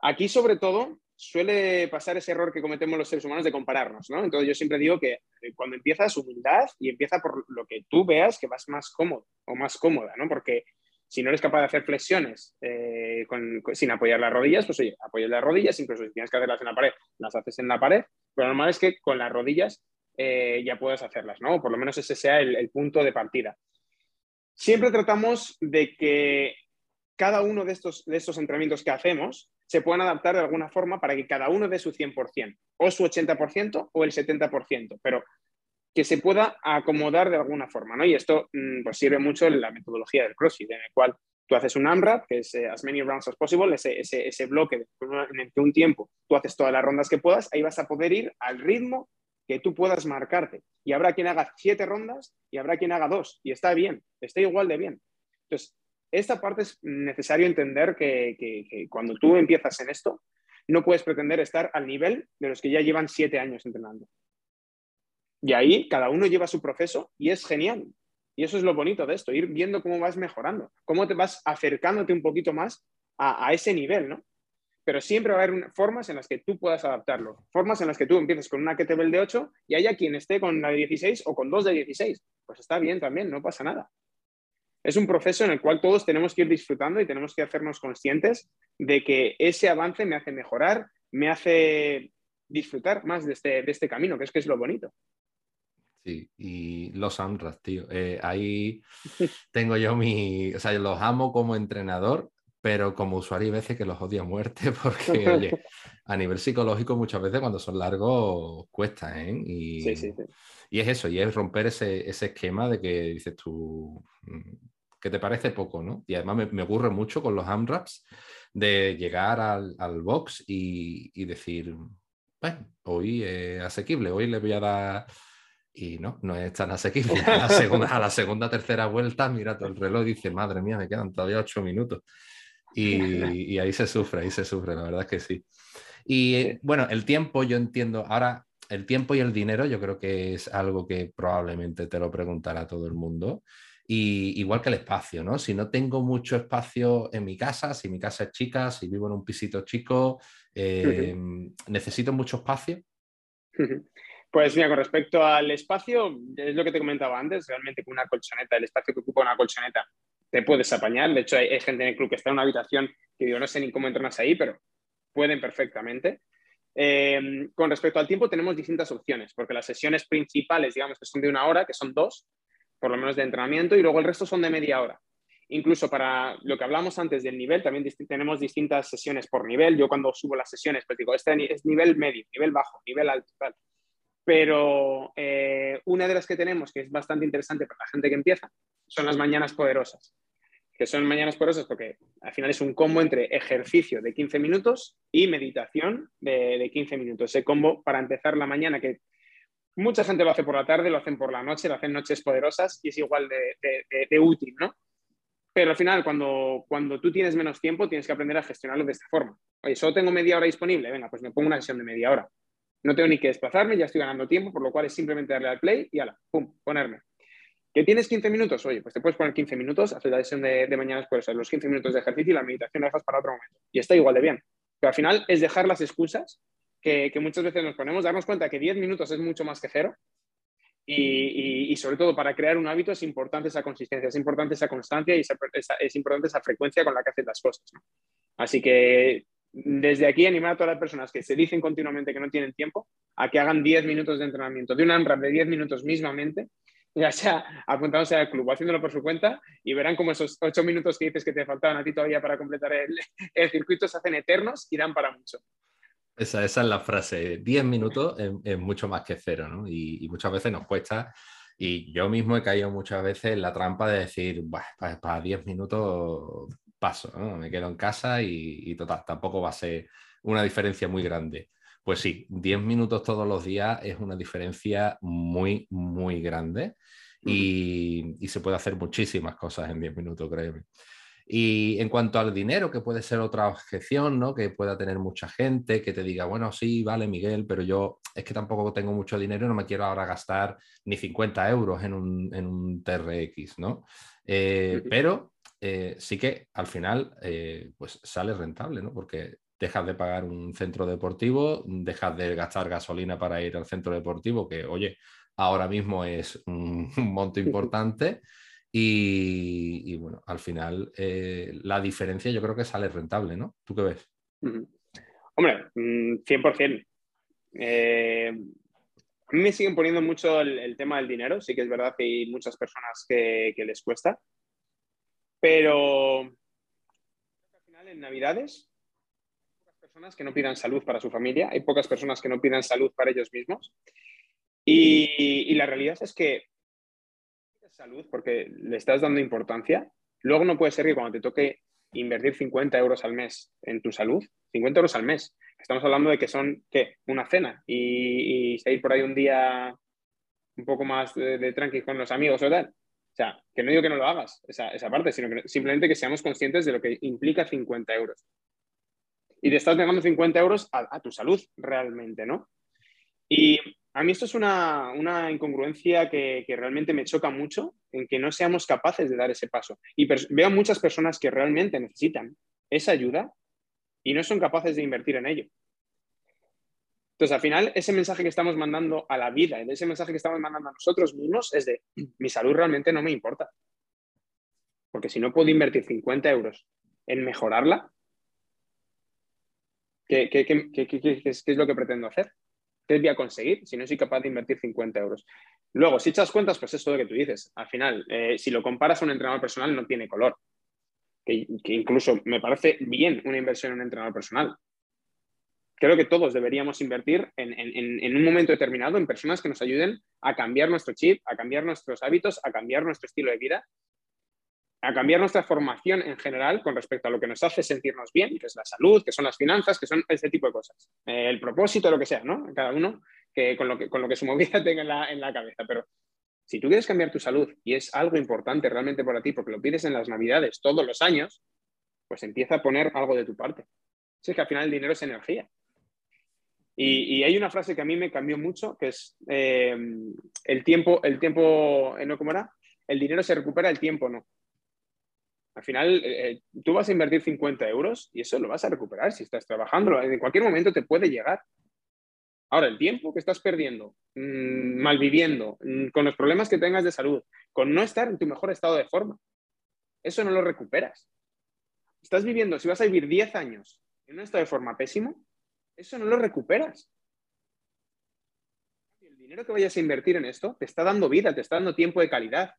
aquí sobre todo suele pasar ese error que cometemos los seres humanos de compararnos, ¿no? Entonces yo siempre digo que eh, cuando empiezas, humildad y empieza por lo que tú veas que vas más cómodo o más cómoda, ¿no? Porque si no eres capaz de hacer flexiones eh, sin apoyar las rodillas, pues oye, apoyas las rodillas, incluso si tienes que hacerlas en la pared, las haces en la pared, pero lo normal es que con las rodillas eh, ya puedas hacerlas, ¿no? por lo menos ese sea el punto de partida. Siempre tratamos de que cada uno de estos, de estos entrenamientos que hacemos se puedan adaptar de alguna forma para que cada uno dé su 100%, o su 80% o el 70%, pero que se pueda acomodar de alguna forma, ¿no? Y esto mm, pues sirve mucho en la metodología del CrossFit, en el cual Tú haces un AMRAP, que es eh, as many rounds as possible, ese, ese, bloque en el que un tiempo tú haces todas las rondas que puedas, ahí vas a poder ir al ritmo que tú puedas marcarte. Y habrá quien haga siete rondas y habrá quien haga dos. Y está bien, está igual de bien. Entonces, esta parte es necesario entender que, cuando tú empiezas en esto, no puedes pretender estar al nivel de los que ya llevan siete años entrenando. Y ahí cada uno lleva su proceso y es genial. Y eso es lo bonito de esto, ir viendo cómo vas mejorando, cómo te vas acercándote un poquito más a, ese nivel, ¿no? Pero siempre va a haber formas en las que tú puedas adaptarlo, formas en las que tú empieces con una kettlebell de 8 y haya quien esté con la de 16 o con dos de 16. Pues está bien también, no pasa nada. Es un proceso en el cual todos tenemos que ir disfrutando y tenemos que hacernos conscientes de que ese avance me hace mejorar, me hace disfrutar más de este, de este camino, que es que es lo bonito. Sí, y los AMRAS, tío. Eh, ahí tengo yo mi. O sea, yo los amo como entrenador, pero como usuario hay veces que los odio a muerte porque, oye, a nivel psicológico muchas veces cuando son largos cuesta, ¿eh? Y, sí, sí, sí. y es eso, y es romper ese, ese, esquema de que dices tú, que te parece poco, ¿no? Y además me, me ocurre mucho con los AMRAPs de llegar al, al box y, y, decir, bueno, hoy es asequible, hoy le voy a dar y no, no es tan asequible. A la segunda, a la segunda tercera vuelta, mira todo el reloj y dice, madre mía, me quedan todavía ocho minutos. Y, y, ahí se sufre, ahí se sufre, la verdad es que sí. Y bueno, el tiempo, yo entiendo, ahora el tiempo y el dinero, yo creo que es algo que probablemente te lo preguntará todo el mundo. Y igual que el espacio, ¿no? Si no tengo mucho espacio en mi casa, si mi casa es chica, si vivo en un pisito chico, eh, necesito mucho espacio. Pues mira, con respecto al espacio, es lo que te comentaba antes, realmente con una colchoneta, el espacio que ocupa una colchoneta, te puedes apañar. De hecho, hay, gente en el club que está en una habitación que digo, no sé ni cómo entrenas ahí, pero pueden perfectamente. Eh, con respecto al tiempo, tenemos distintas opciones, porque las sesiones principales, digamos que son de una hora, que son dos, por lo menos de entrenamiento, y luego el resto son de media hora. Incluso para lo que hablamos antes del nivel, también tenemos distintas sesiones por nivel. Yo cuando subo las sesiones, pues digo, este es nivel medio, nivel bajo, nivel alto, tal. Pero eh, una de las que tenemos, que es bastante interesante para la gente que empieza, son las mañanas poderosas. Que son mañanas poderosas porque al final es un combo entre ejercicio de 15 minutos y meditación de, 15 minutos. Ese combo para empezar la mañana, que mucha gente lo hace por la tarde, lo hacen por la noche, lo hacen noches poderosas y es igual de, útil, ¿no? Pero al final, cuando, cuando tú tienes menos tiempo, tienes que aprender a gestionarlo de esta forma. Oye, solo tengo media hora disponible, venga, pues me pongo una sesión de media hora. No tengo ni que desplazarme, ya estoy ganando tiempo, por lo cual es simplemente darle al play y ala, pum, ponerme. ¿Que tienes 15 minutos? Oye, pues te puedes poner 15 minutos, hacer la sesión de, de mañana después, los 15 minutos de ejercicio y la meditación la dejas para otro momento. Y está igual de bien. Pero al final es dejar las excusas que, muchas veces nos ponemos, darnos cuenta que 10 minutos es mucho más que cero y, sobre todo para crear un hábito es importante esa consistencia, es importante esa constancia y es importante esa frecuencia con la que haces las cosas. Así que desde aquí animar a todas las personas que se dicen continuamente que no tienen tiempo a que hagan 10 minutos de entrenamiento, de un AMRAP de 10 minutos mismamente, ya sea apuntándose al club o haciéndolo por su cuenta y verán como esos 8 minutos que dices que te faltaban a ti todavía para completar el, circuito se hacen eternos y dan para mucho. Esa, esa es la frase, 10 minutos es, mucho más que cero, ¿no? Y, muchas veces nos cuesta, y yo mismo he caído muchas veces en la trampa de decir, para, para 10 minutos paso, me quedo en casa y, total, tampoco va a ser una diferencia muy grande. Pues sí, 10 minutos todos los días es una diferencia muy, muy grande y, se puede hacer muchísimas cosas en 10 minutos, créeme. Y en cuanto al dinero, que puede ser otra objeción, ¿no? Que pueda tener mucha gente que te diga, bueno, sí, vale, Miguel, pero yo es que tampoco tengo mucho dinero y no me quiero ahora gastar ni 50 euros en un, en un TRX, ¿no? Eh, pero eh, sí que al final eh, pues sale rentable, ¿no? Porque dejas de pagar un centro deportivo, dejas de gastar gasolina para ir al centro deportivo, que oye, ahora mismo es un, monto importante. Y, bueno, al final eh, la diferencia yo creo que sale rentable, ¿no? ¿Tú qué ves? Hombre, 100%. Mm, a mí me siguen poniendo mucho el, tema del dinero. Sí que es verdad que hay muchas personas que les cuesta. Pero al final en Navidades hay pocas personas que no pidan salud para su familia, hay pocas personas que no pidan salud para ellos mismos. Y, la realidad es que salud porque le estás dando importancia Luego no puede ser que cuando te toque invertir 50 euros al mes en tu salud, 50 euros al mes, estamos hablando de que son, ¿qué? Una cena y, y ir por ahí un día un poco más de, de tranqui con los amigos o tal. O sea, que no digo que no lo hagas, esa, esa parte, sino que simplemente que seamos conscientes de lo que implica 50 euros. Y te estás pegando 50 euros a, tu salud realmente, ¿no? Y a mí esto es una, una incongruencia que, que, realmente me choca mucho en que no seamos capaces de dar ese paso. Y veo muchas personas que realmente necesitan esa ayuda y no son capaces de invertir en ello. Entonces, al final, ese mensaje que estamos mandando a la vida, ese mensaje que estamos mandando a nosotros mismos es de, mi salud realmente no me importa. Porque si no puedo invertir 50 euros en mejorarla, ¿qué, es, lo que pretendo hacer? ¿Qué voy a conseguir si no soy capaz de invertir 50 euros? Luego, si echas cuentas, pues es lo que tú dices. Al final, eh, si lo comparas a un entrenador personal, no tiene color. Que, que, incluso me parece bien una inversión en un entrenador personal creo que todos deberíamos invertir en, un momento determinado en personas que nos ayuden a cambiar nuestro chip, a cambiar nuestros hábitos, a cambiar nuestro estilo de vida, a cambiar nuestra formación en general con respecto a lo que nos hace sentirnos bien, que es la salud, que son las finanzas, que son ese tipo de cosas. Eh, el propósito, lo que sea, ¿no? Cada uno que, con, lo que, con lo que su movida tenga en la, en la cabeza. Pero si tú quieres cambiar tu salud y es algo importante realmente para ti porque lo pides en las navidades todos los años, pues empieza a poner algo de tu parte. Si es que al final el dinero es energía. Y, hay una frase que a mí me cambió mucho, que es eh, el tiempo, el tiempo, eh, ¿no? ¿Cómo era? El dinero se recupera, el tiempo no. Al final, eh, tú vas a invertir 50 euros y eso lo vas a recuperar si estás trabajando. En cualquier momento te puede llegar. Ahora, el tiempo que estás perdiendo, mm, malviviendo, mm, con los problemas que tengas de salud, con no estar en tu mejor estado de forma, eso no lo recuperas. Estás viviendo, si vas a vivir 10 años en un estado de forma pésimo, eso no lo recuperas. El dinero que vayas a invertir en esto te está dando vida, te está dando tiempo de calidad.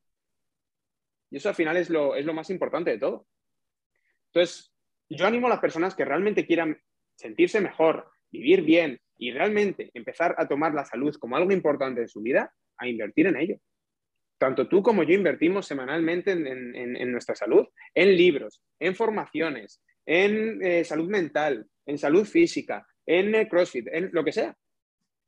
Y eso al final es lo, es lo más importante de todo. Entonces, yo animo a las personas que realmente quieran sentirse mejor, vivir bien y realmente empezar a tomar la salud como algo importante en su vida, a invertir en ello. Tanto tú como yo invertimos semanalmente en, nuestra salud, en libros, en formaciones, en eh, salud mental, en salud física, en CrossFit, en lo que sea.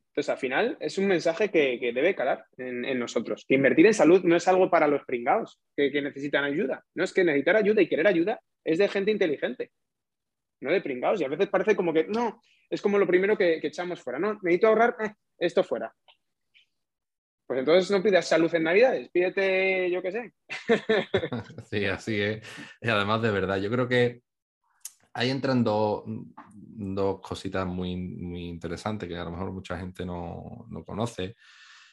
Entonces, al final, es un mensaje que, debe calar en, nosotros. Que invertir en salud no es algo para los pringados que, necesitan ayuda. No es que necesitar ayuda y querer ayuda es de gente inteligente, no de pringados. Y a veces parece como que, no, es como lo primero que, echamos fuera. No, necesito ahorrar eh, esto fuera. Pues entonces no pidas salud en Navidades, pídete, yo qué sé. Sí, así es. Y además, de verdad, yo creo que ahí entran dos, cositas muy, muy, interesantes que a lo mejor mucha gente no, conoce.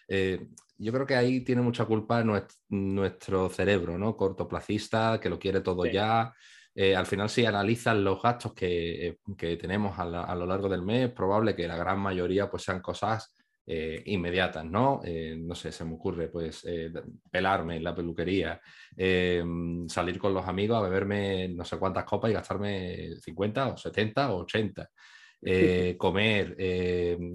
Eh, yo creo que ahí tiene mucha culpa nuestro, cerebro, ¿no? Cortoplacista, que lo quiere todo ya. Eh, al final, si analizan los gastos que, tenemos a, a, lo largo del mes, es probable que la gran mayoría pues, sean cosas eh, inmediatas, ¿no? Eh, no sé, se me ocurre, pues, eh, pelarme en la peluquería, salir con los amigos a beberme no sé cuántas copas y gastarme 50 o 70 o 80. comer,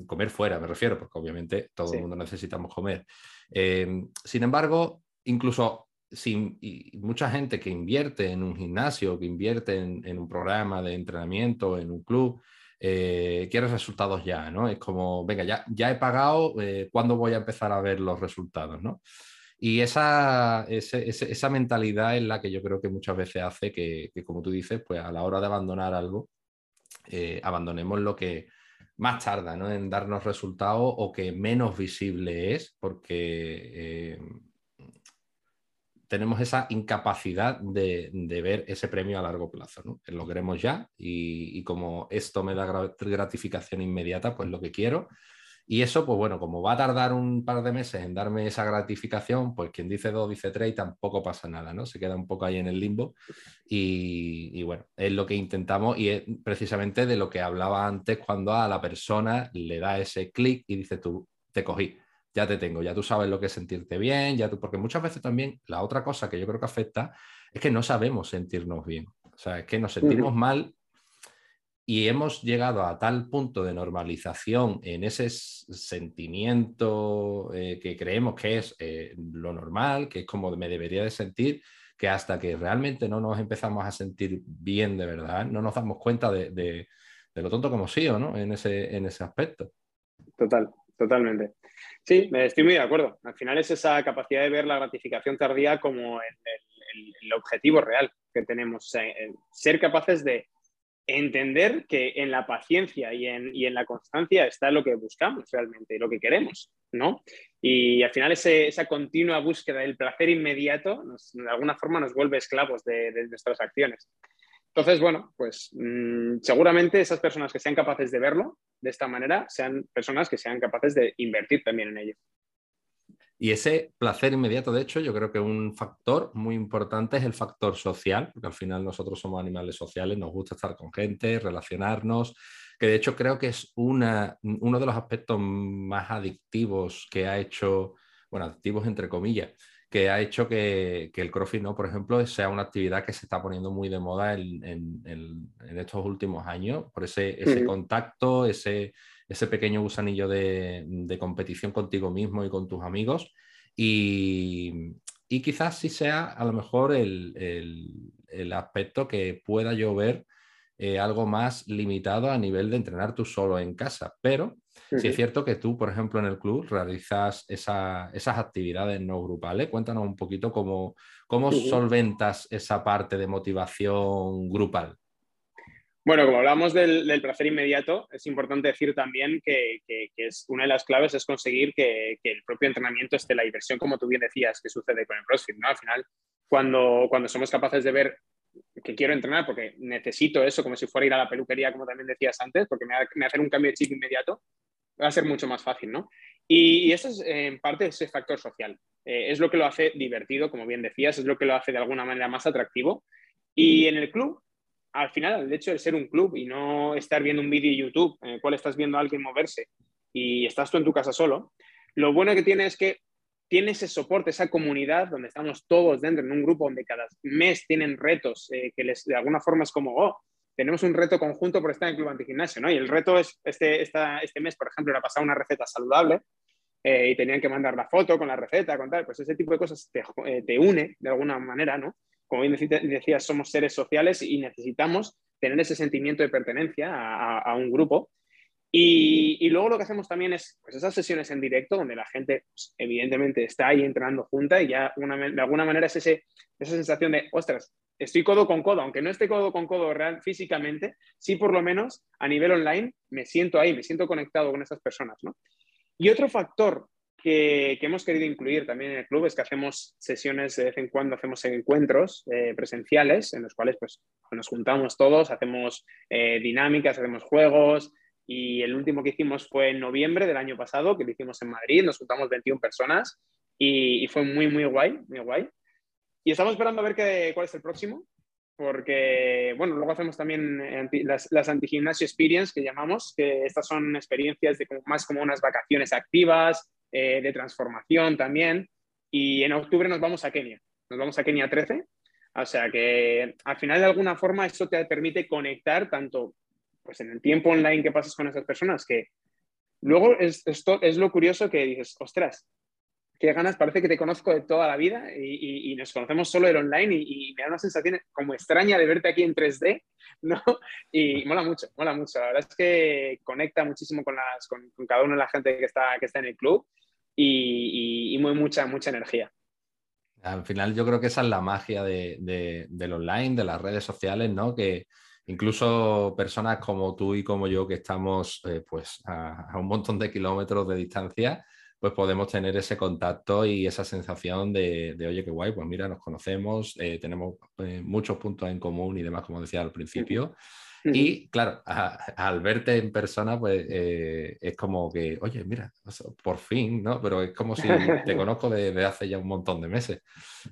comer fuera, me refiero, porque obviamente todo el mundo necesitamos comer. sin embargo, incluso sin, mucha gente que invierte en un gimnasio, que invierte en un programa de entrenamiento, en un club, eh, quiero resultados ya, ¿no? Es como, venga, ya, ya he pagado, eh, ¿cuándo voy a empezar a ver los resultados, ¿no? Y esa, esa mentalidad es la que yo creo que muchas veces hace que, como tú dices, pues a la hora de abandonar algo, eh, abandonemos lo que más tarda ¿no? en darnos resultados o que menos visible es, porque tenemos esa incapacidad de, ver ese premio a largo plazo. ¿no? Lo queremos ya y, como esto me da gratificación inmediata, pues lo que quiero. Y eso, pues bueno, como va a tardar un par de meses en darme esa gratificación, pues quien dice dos dice tres y tampoco pasa nada, ¿no? Se queda un poco ahí en el limbo. Y, y bueno, es lo que intentamos y es precisamente de lo que hablaba antes cuando a la persona le da ese clic y dice tú, te cogí ya te tengo, ya tú sabes lo que es sentirte bien, ya tú, porque muchas veces también la otra cosa que yo creo que afecta es que no sabemos sentirnos bien. O sea, es que nos sentimos mal y hemos llegado a tal punto de normalización en ese sentimiento eh, que creemos que es eh, lo normal, que es como me debería de sentir, que hasta que realmente no nos empezamos a sentir bien de verdad, no nos damos cuenta de, de, lo tonto que hemos sido, ¿no? En ese, en ese aspecto. Total, totalmente. Sí, estoy muy de acuerdo. Al final es esa capacidad de ver la gratificación tardía como el, el objetivo real que tenemos. ser capaces de entender que en la paciencia y en, y en, la constancia está lo que buscamos realmente, lo que queremos, ¿no? Y al final esa continua búsqueda del placer inmediato de alguna forma nos vuelve esclavos de, nuestras acciones. Entonces, bueno, pues mm, seguramente esas personas que sean capaces de verlo de esta manera sean personas que sean capaces de invertir también en ello. Y ese placer inmediato, de hecho, yo creo que un factor muy importante es el factor social, porque al final nosotros somos animales sociales, nos gusta estar con gente, relacionarnos, que de hecho creo que es una, uno de los aspectos más adictivos que ha hecho, bueno, adictivos entre comillas, que ha hecho que, el CrossFit, ¿no? por ejemplo, sea una actividad que se está poniendo muy de moda en, estos últimos años, por ese, ese contacto, ese, ese pequeño gusanillo de, competición contigo mismo y con tus amigos. Y, quizás sí sea a lo mejor el, aspecto que pueda yo ver eh, algo más limitado a nivel de entrenar tú solo en casa. Pero si es cierto que tú, por ejemplo, en el club realizas esas actividades no grupales. Cuéntanos un poquito cómo, cómo solventas esa parte de motivación grupal. Bueno, como hablamos del, placer inmediato, es importante decir también que, es una de las claves es conseguir que, el propio entrenamiento esté la diversión, como tú bien decías, que sucede con el CrossFit, ¿no? Al final, cuando, cuando somos capaces de ver que quiero entrenar porque necesito eso, como si fuera ir a la peluquería, como también decías antes, porque me, me hacer un cambio de chip inmediato, va a ser mucho más fácil, ¿no? Y, eso es en parte ese factor social. Eh, es lo que lo hace divertido, como bien decías, es lo que lo hace de alguna manera más atractivo. Y en el club al final, el hecho de ser un club y no estar viendo un vídeo de YouTube en el cual estás viendo a alguien moverse y estás tú en tu casa solo, lo bueno que tiene es que tiene ese soporte, esa comunidad donde estamos todos dentro en un grupo donde cada mes tienen retos eh, que les, de alguna forma es como, oh, tenemos un reto conjunto por estar en el club antigimnasio, ¿no? Y el reto es, este, este mes, por ejemplo, era pasar una receta saludable eh, y tenían que mandar la foto con la receta, con tal, pues ese tipo de cosas te, eh, une de alguna manera, ¿no? como bien decías, somos seres sociales y necesitamos tener ese sentimiento de pertenencia a, un grupo. Y, luego lo que hacemos también es pues esas sesiones en directo donde la gente pues, evidentemente está ahí entrenando junta y ya de alguna manera es ese, esa sensación de, ostras, estoy codo con codo, aunque no esté codo con codo real físicamente, sí por lo menos a nivel online me siento ahí, me siento conectado con esas personas. ¿no? Y otro factor que, hemos querido incluir también en el club es que hacemos sesiones de vez en cuando, hacemos encuentros eh, presenciales en los cuales pues, nos juntamos todos, hacemos eh, dinámicas, hacemos juegos y el último que hicimos fue en noviembre del año pasado, que lo hicimos en Madrid, nos juntamos 21 personas y, fue muy, muy guay, muy guay. Y estamos esperando a ver qué, cuál es el próximo, porque, bueno, luego hacemos también las, las anti-gimnasio experience que llamamos, que estas son experiencias de más como unas vacaciones activas, eh, de transformación también. Y en octubre nos vamos a Kenia. Nos vamos a Kenia 13. O sea que al final de alguna forma eso te permite conectar tanto pues, en el tiempo online que pasas con esas personas que luego es, esto es lo curioso que dices, ostras, qué ganas, parece que te conozco de toda la vida y, nos conocemos solo el online y, me da una sensación como extraña de verte aquí en 3D, ¿no? Y mola mucho, mola mucho. La verdad es que conecta muchísimo con, las, con, cada una de la gente que está, que está en el club y, muy mucha, mucha energía. Al final yo creo que esa es la magia de, del online, de las redes sociales, ¿no? Que incluso personas como tú y como yo que estamos eh, pues a, un montón de kilómetros de distancia, pues podemos tener ese contacto y esa sensación de, oye, qué guay, pues mira, nos conocemos, eh, tenemos eh, muchos puntos en común y demás, como decía al principio. Y claro, al verte en persona, pues eh, es como que, oye, mira, por fin, ¿no? Pero es como si te conozco desde hace ya un montón de meses.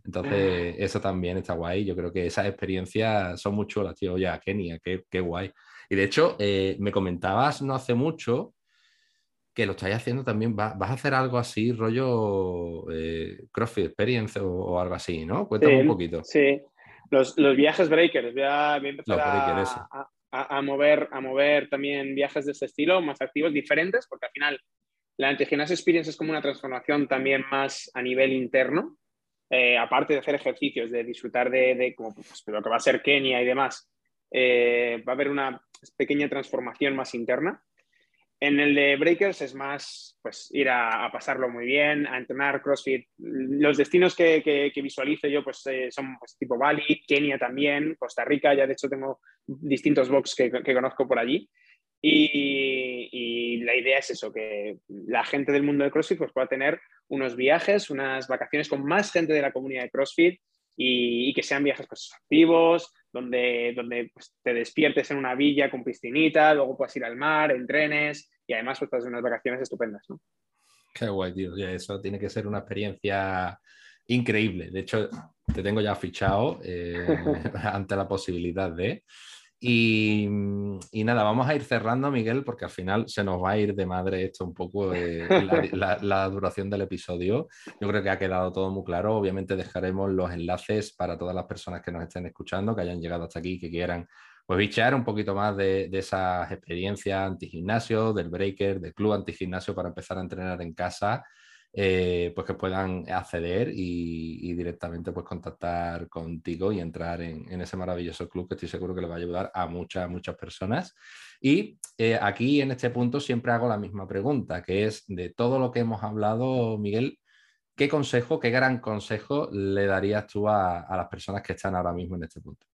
Entonces, eso también está guay. Yo creo que esas experiencias son muy chulas, tío. Oye, Kenia, qué, qué guay. Y de hecho, me comentabas no hace mucho que lo estáis haciendo también, vas a hacer algo así, rollo eh, CrossFit Experience o, algo así, ¿no? Cuéntame un poquito. Sí, los, viajes breakers, voy a, empezar a, mover, a mover también viajes de ese estilo, más activos, diferentes, porque al final la Antigimnasio Experience es como una transformación también más a nivel interno, eh, aparte de hacer ejercicios, de disfrutar de, pues, lo que va a ser Kenia y demás, eh, va a haber una pequeña transformación más interna. En el de Breakers es más pues, ir a, pasarlo muy bien, a entrenar CrossFit. Los destinos que, que, visualizo yo pues, eh, son pues, tipo Bali, Kenia también, Costa Rica, ya de hecho tengo distintos box que, que conozco por allí. Y, y, la idea es eso, que la gente del mundo de CrossFit pues, pueda tener unos viajes, unas vacaciones con más gente de la comunidad de CrossFit y, que sean viajes pues, activos, donde, donde pues, te despiertes en una villa con piscinita, luego puedas ir al mar, entrenes y además pues, unas vacaciones estupendas. ¿no? Qué guay, tío. Eso tiene que ser una experiencia increíble. De hecho, te tengo ya fichado eh, ante la posibilidad de... Y, nada, vamos a ir cerrando, Miguel, porque al final se nos va a ir de madre esto un poco eh, la, duración del episodio. Yo creo que ha quedado todo muy claro. Obviamente dejaremos los enlaces para todas las personas que nos estén escuchando, que hayan llegado hasta aquí, que quieran pues bichear un poquito más de, de esas experiencias antigimnasio, del breaker, del club antigimnasio para empezar a entrenar en casa eh, pues que puedan acceder y, directamente pues contactar contigo y entrar en, ese maravilloso club que estoy seguro que le va a ayudar a muchas, muchas personas. Y eh, aquí en este punto siempre hago la misma pregunta, que es de todo lo que hemos hablado, Miguel, ¿qué consejo, qué gran consejo le darías tú a, a las personas que están ahora mismo en este punto?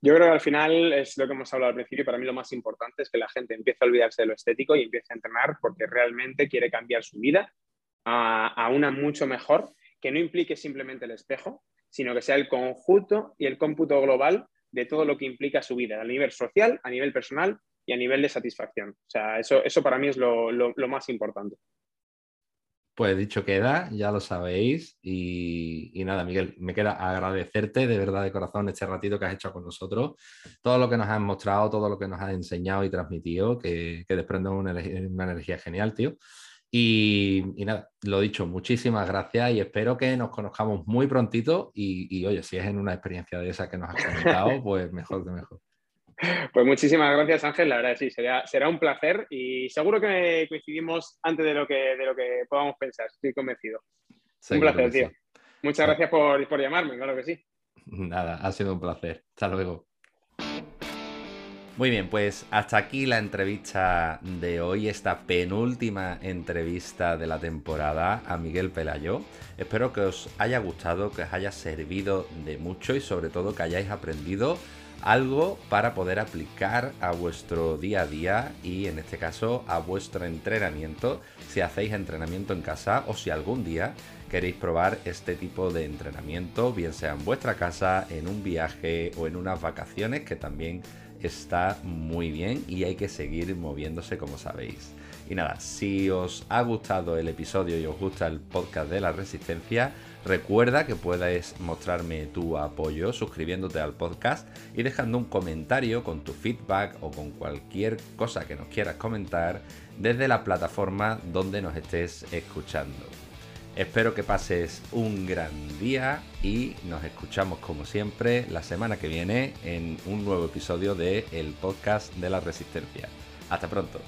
Yo creo que al final es lo que hemos hablado al principio. Para mí lo más importante es que la gente empiece a olvidarse de lo estético y empiece a entrenar porque realmente quiere cambiar su vida a, una mucho mejor, que no implique simplemente el espejo, sino que sea el conjunto y el cómputo global de todo lo que implica su vida, a nivel social, a nivel personal y a nivel de satisfacción. O sea, eso, eso para mí es lo, más importante. Pues dicho queda, ya lo sabéis. Y, nada, Miguel, me queda agradecerte de verdad de corazón este ratito que has hecho con nosotros, todo lo que nos has mostrado, todo lo que nos has enseñado y transmitido, que, que desprende una, una energía genial, tío. Y, nada, lo dicho, muchísimas gracias y espero que nos conozcamos muy prontito y, oye, si es en una experiencia de esa que nos has comentado, pues mejor que mejor. Pues muchísimas gracias Ángel, la verdad sí, será, será un placer y seguro que coincidimos antes de lo que, de lo que podamos pensar, estoy convencido. un placer, tío. Muchas gracias por, por llamarme, claro que sí. Nada, ha sido un placer. Hasta luego. Muy bien, pues hasta aquí la entrevista de hoy, esta penúltima entrevista de la temporada a Miguel Pelayo. Espero que os haya gustado, que os haya servido de mucho y sobre todo que hayáis aprendido algo para poder aplicar a vuestro día a día y en este caso a vuestro entrenamiento si hacéis entrenamiento en casa o si algún día queréis probar este tipo de entrenamiento, bien sea en vuestra casa, en un viaje o en unas vacaciones que también está muy bien y hay que seguir moviéndose como sabéis. Y nada, si os ha gustado el episodio y os gusta el podcast de la resistencia, recuerda que puedes mostrarme tu apoyo suscribiéndote al podcast y dejando un comentario con tu feedback o con cualquier cosa que nos quieras comentar desde la plataforma donde nos estés escuchando. Espero que pases un gran día y nos escuchamos como siempre la semana que viene en un nuevo episodio de el podcast de la resistencia. Hasta pronto.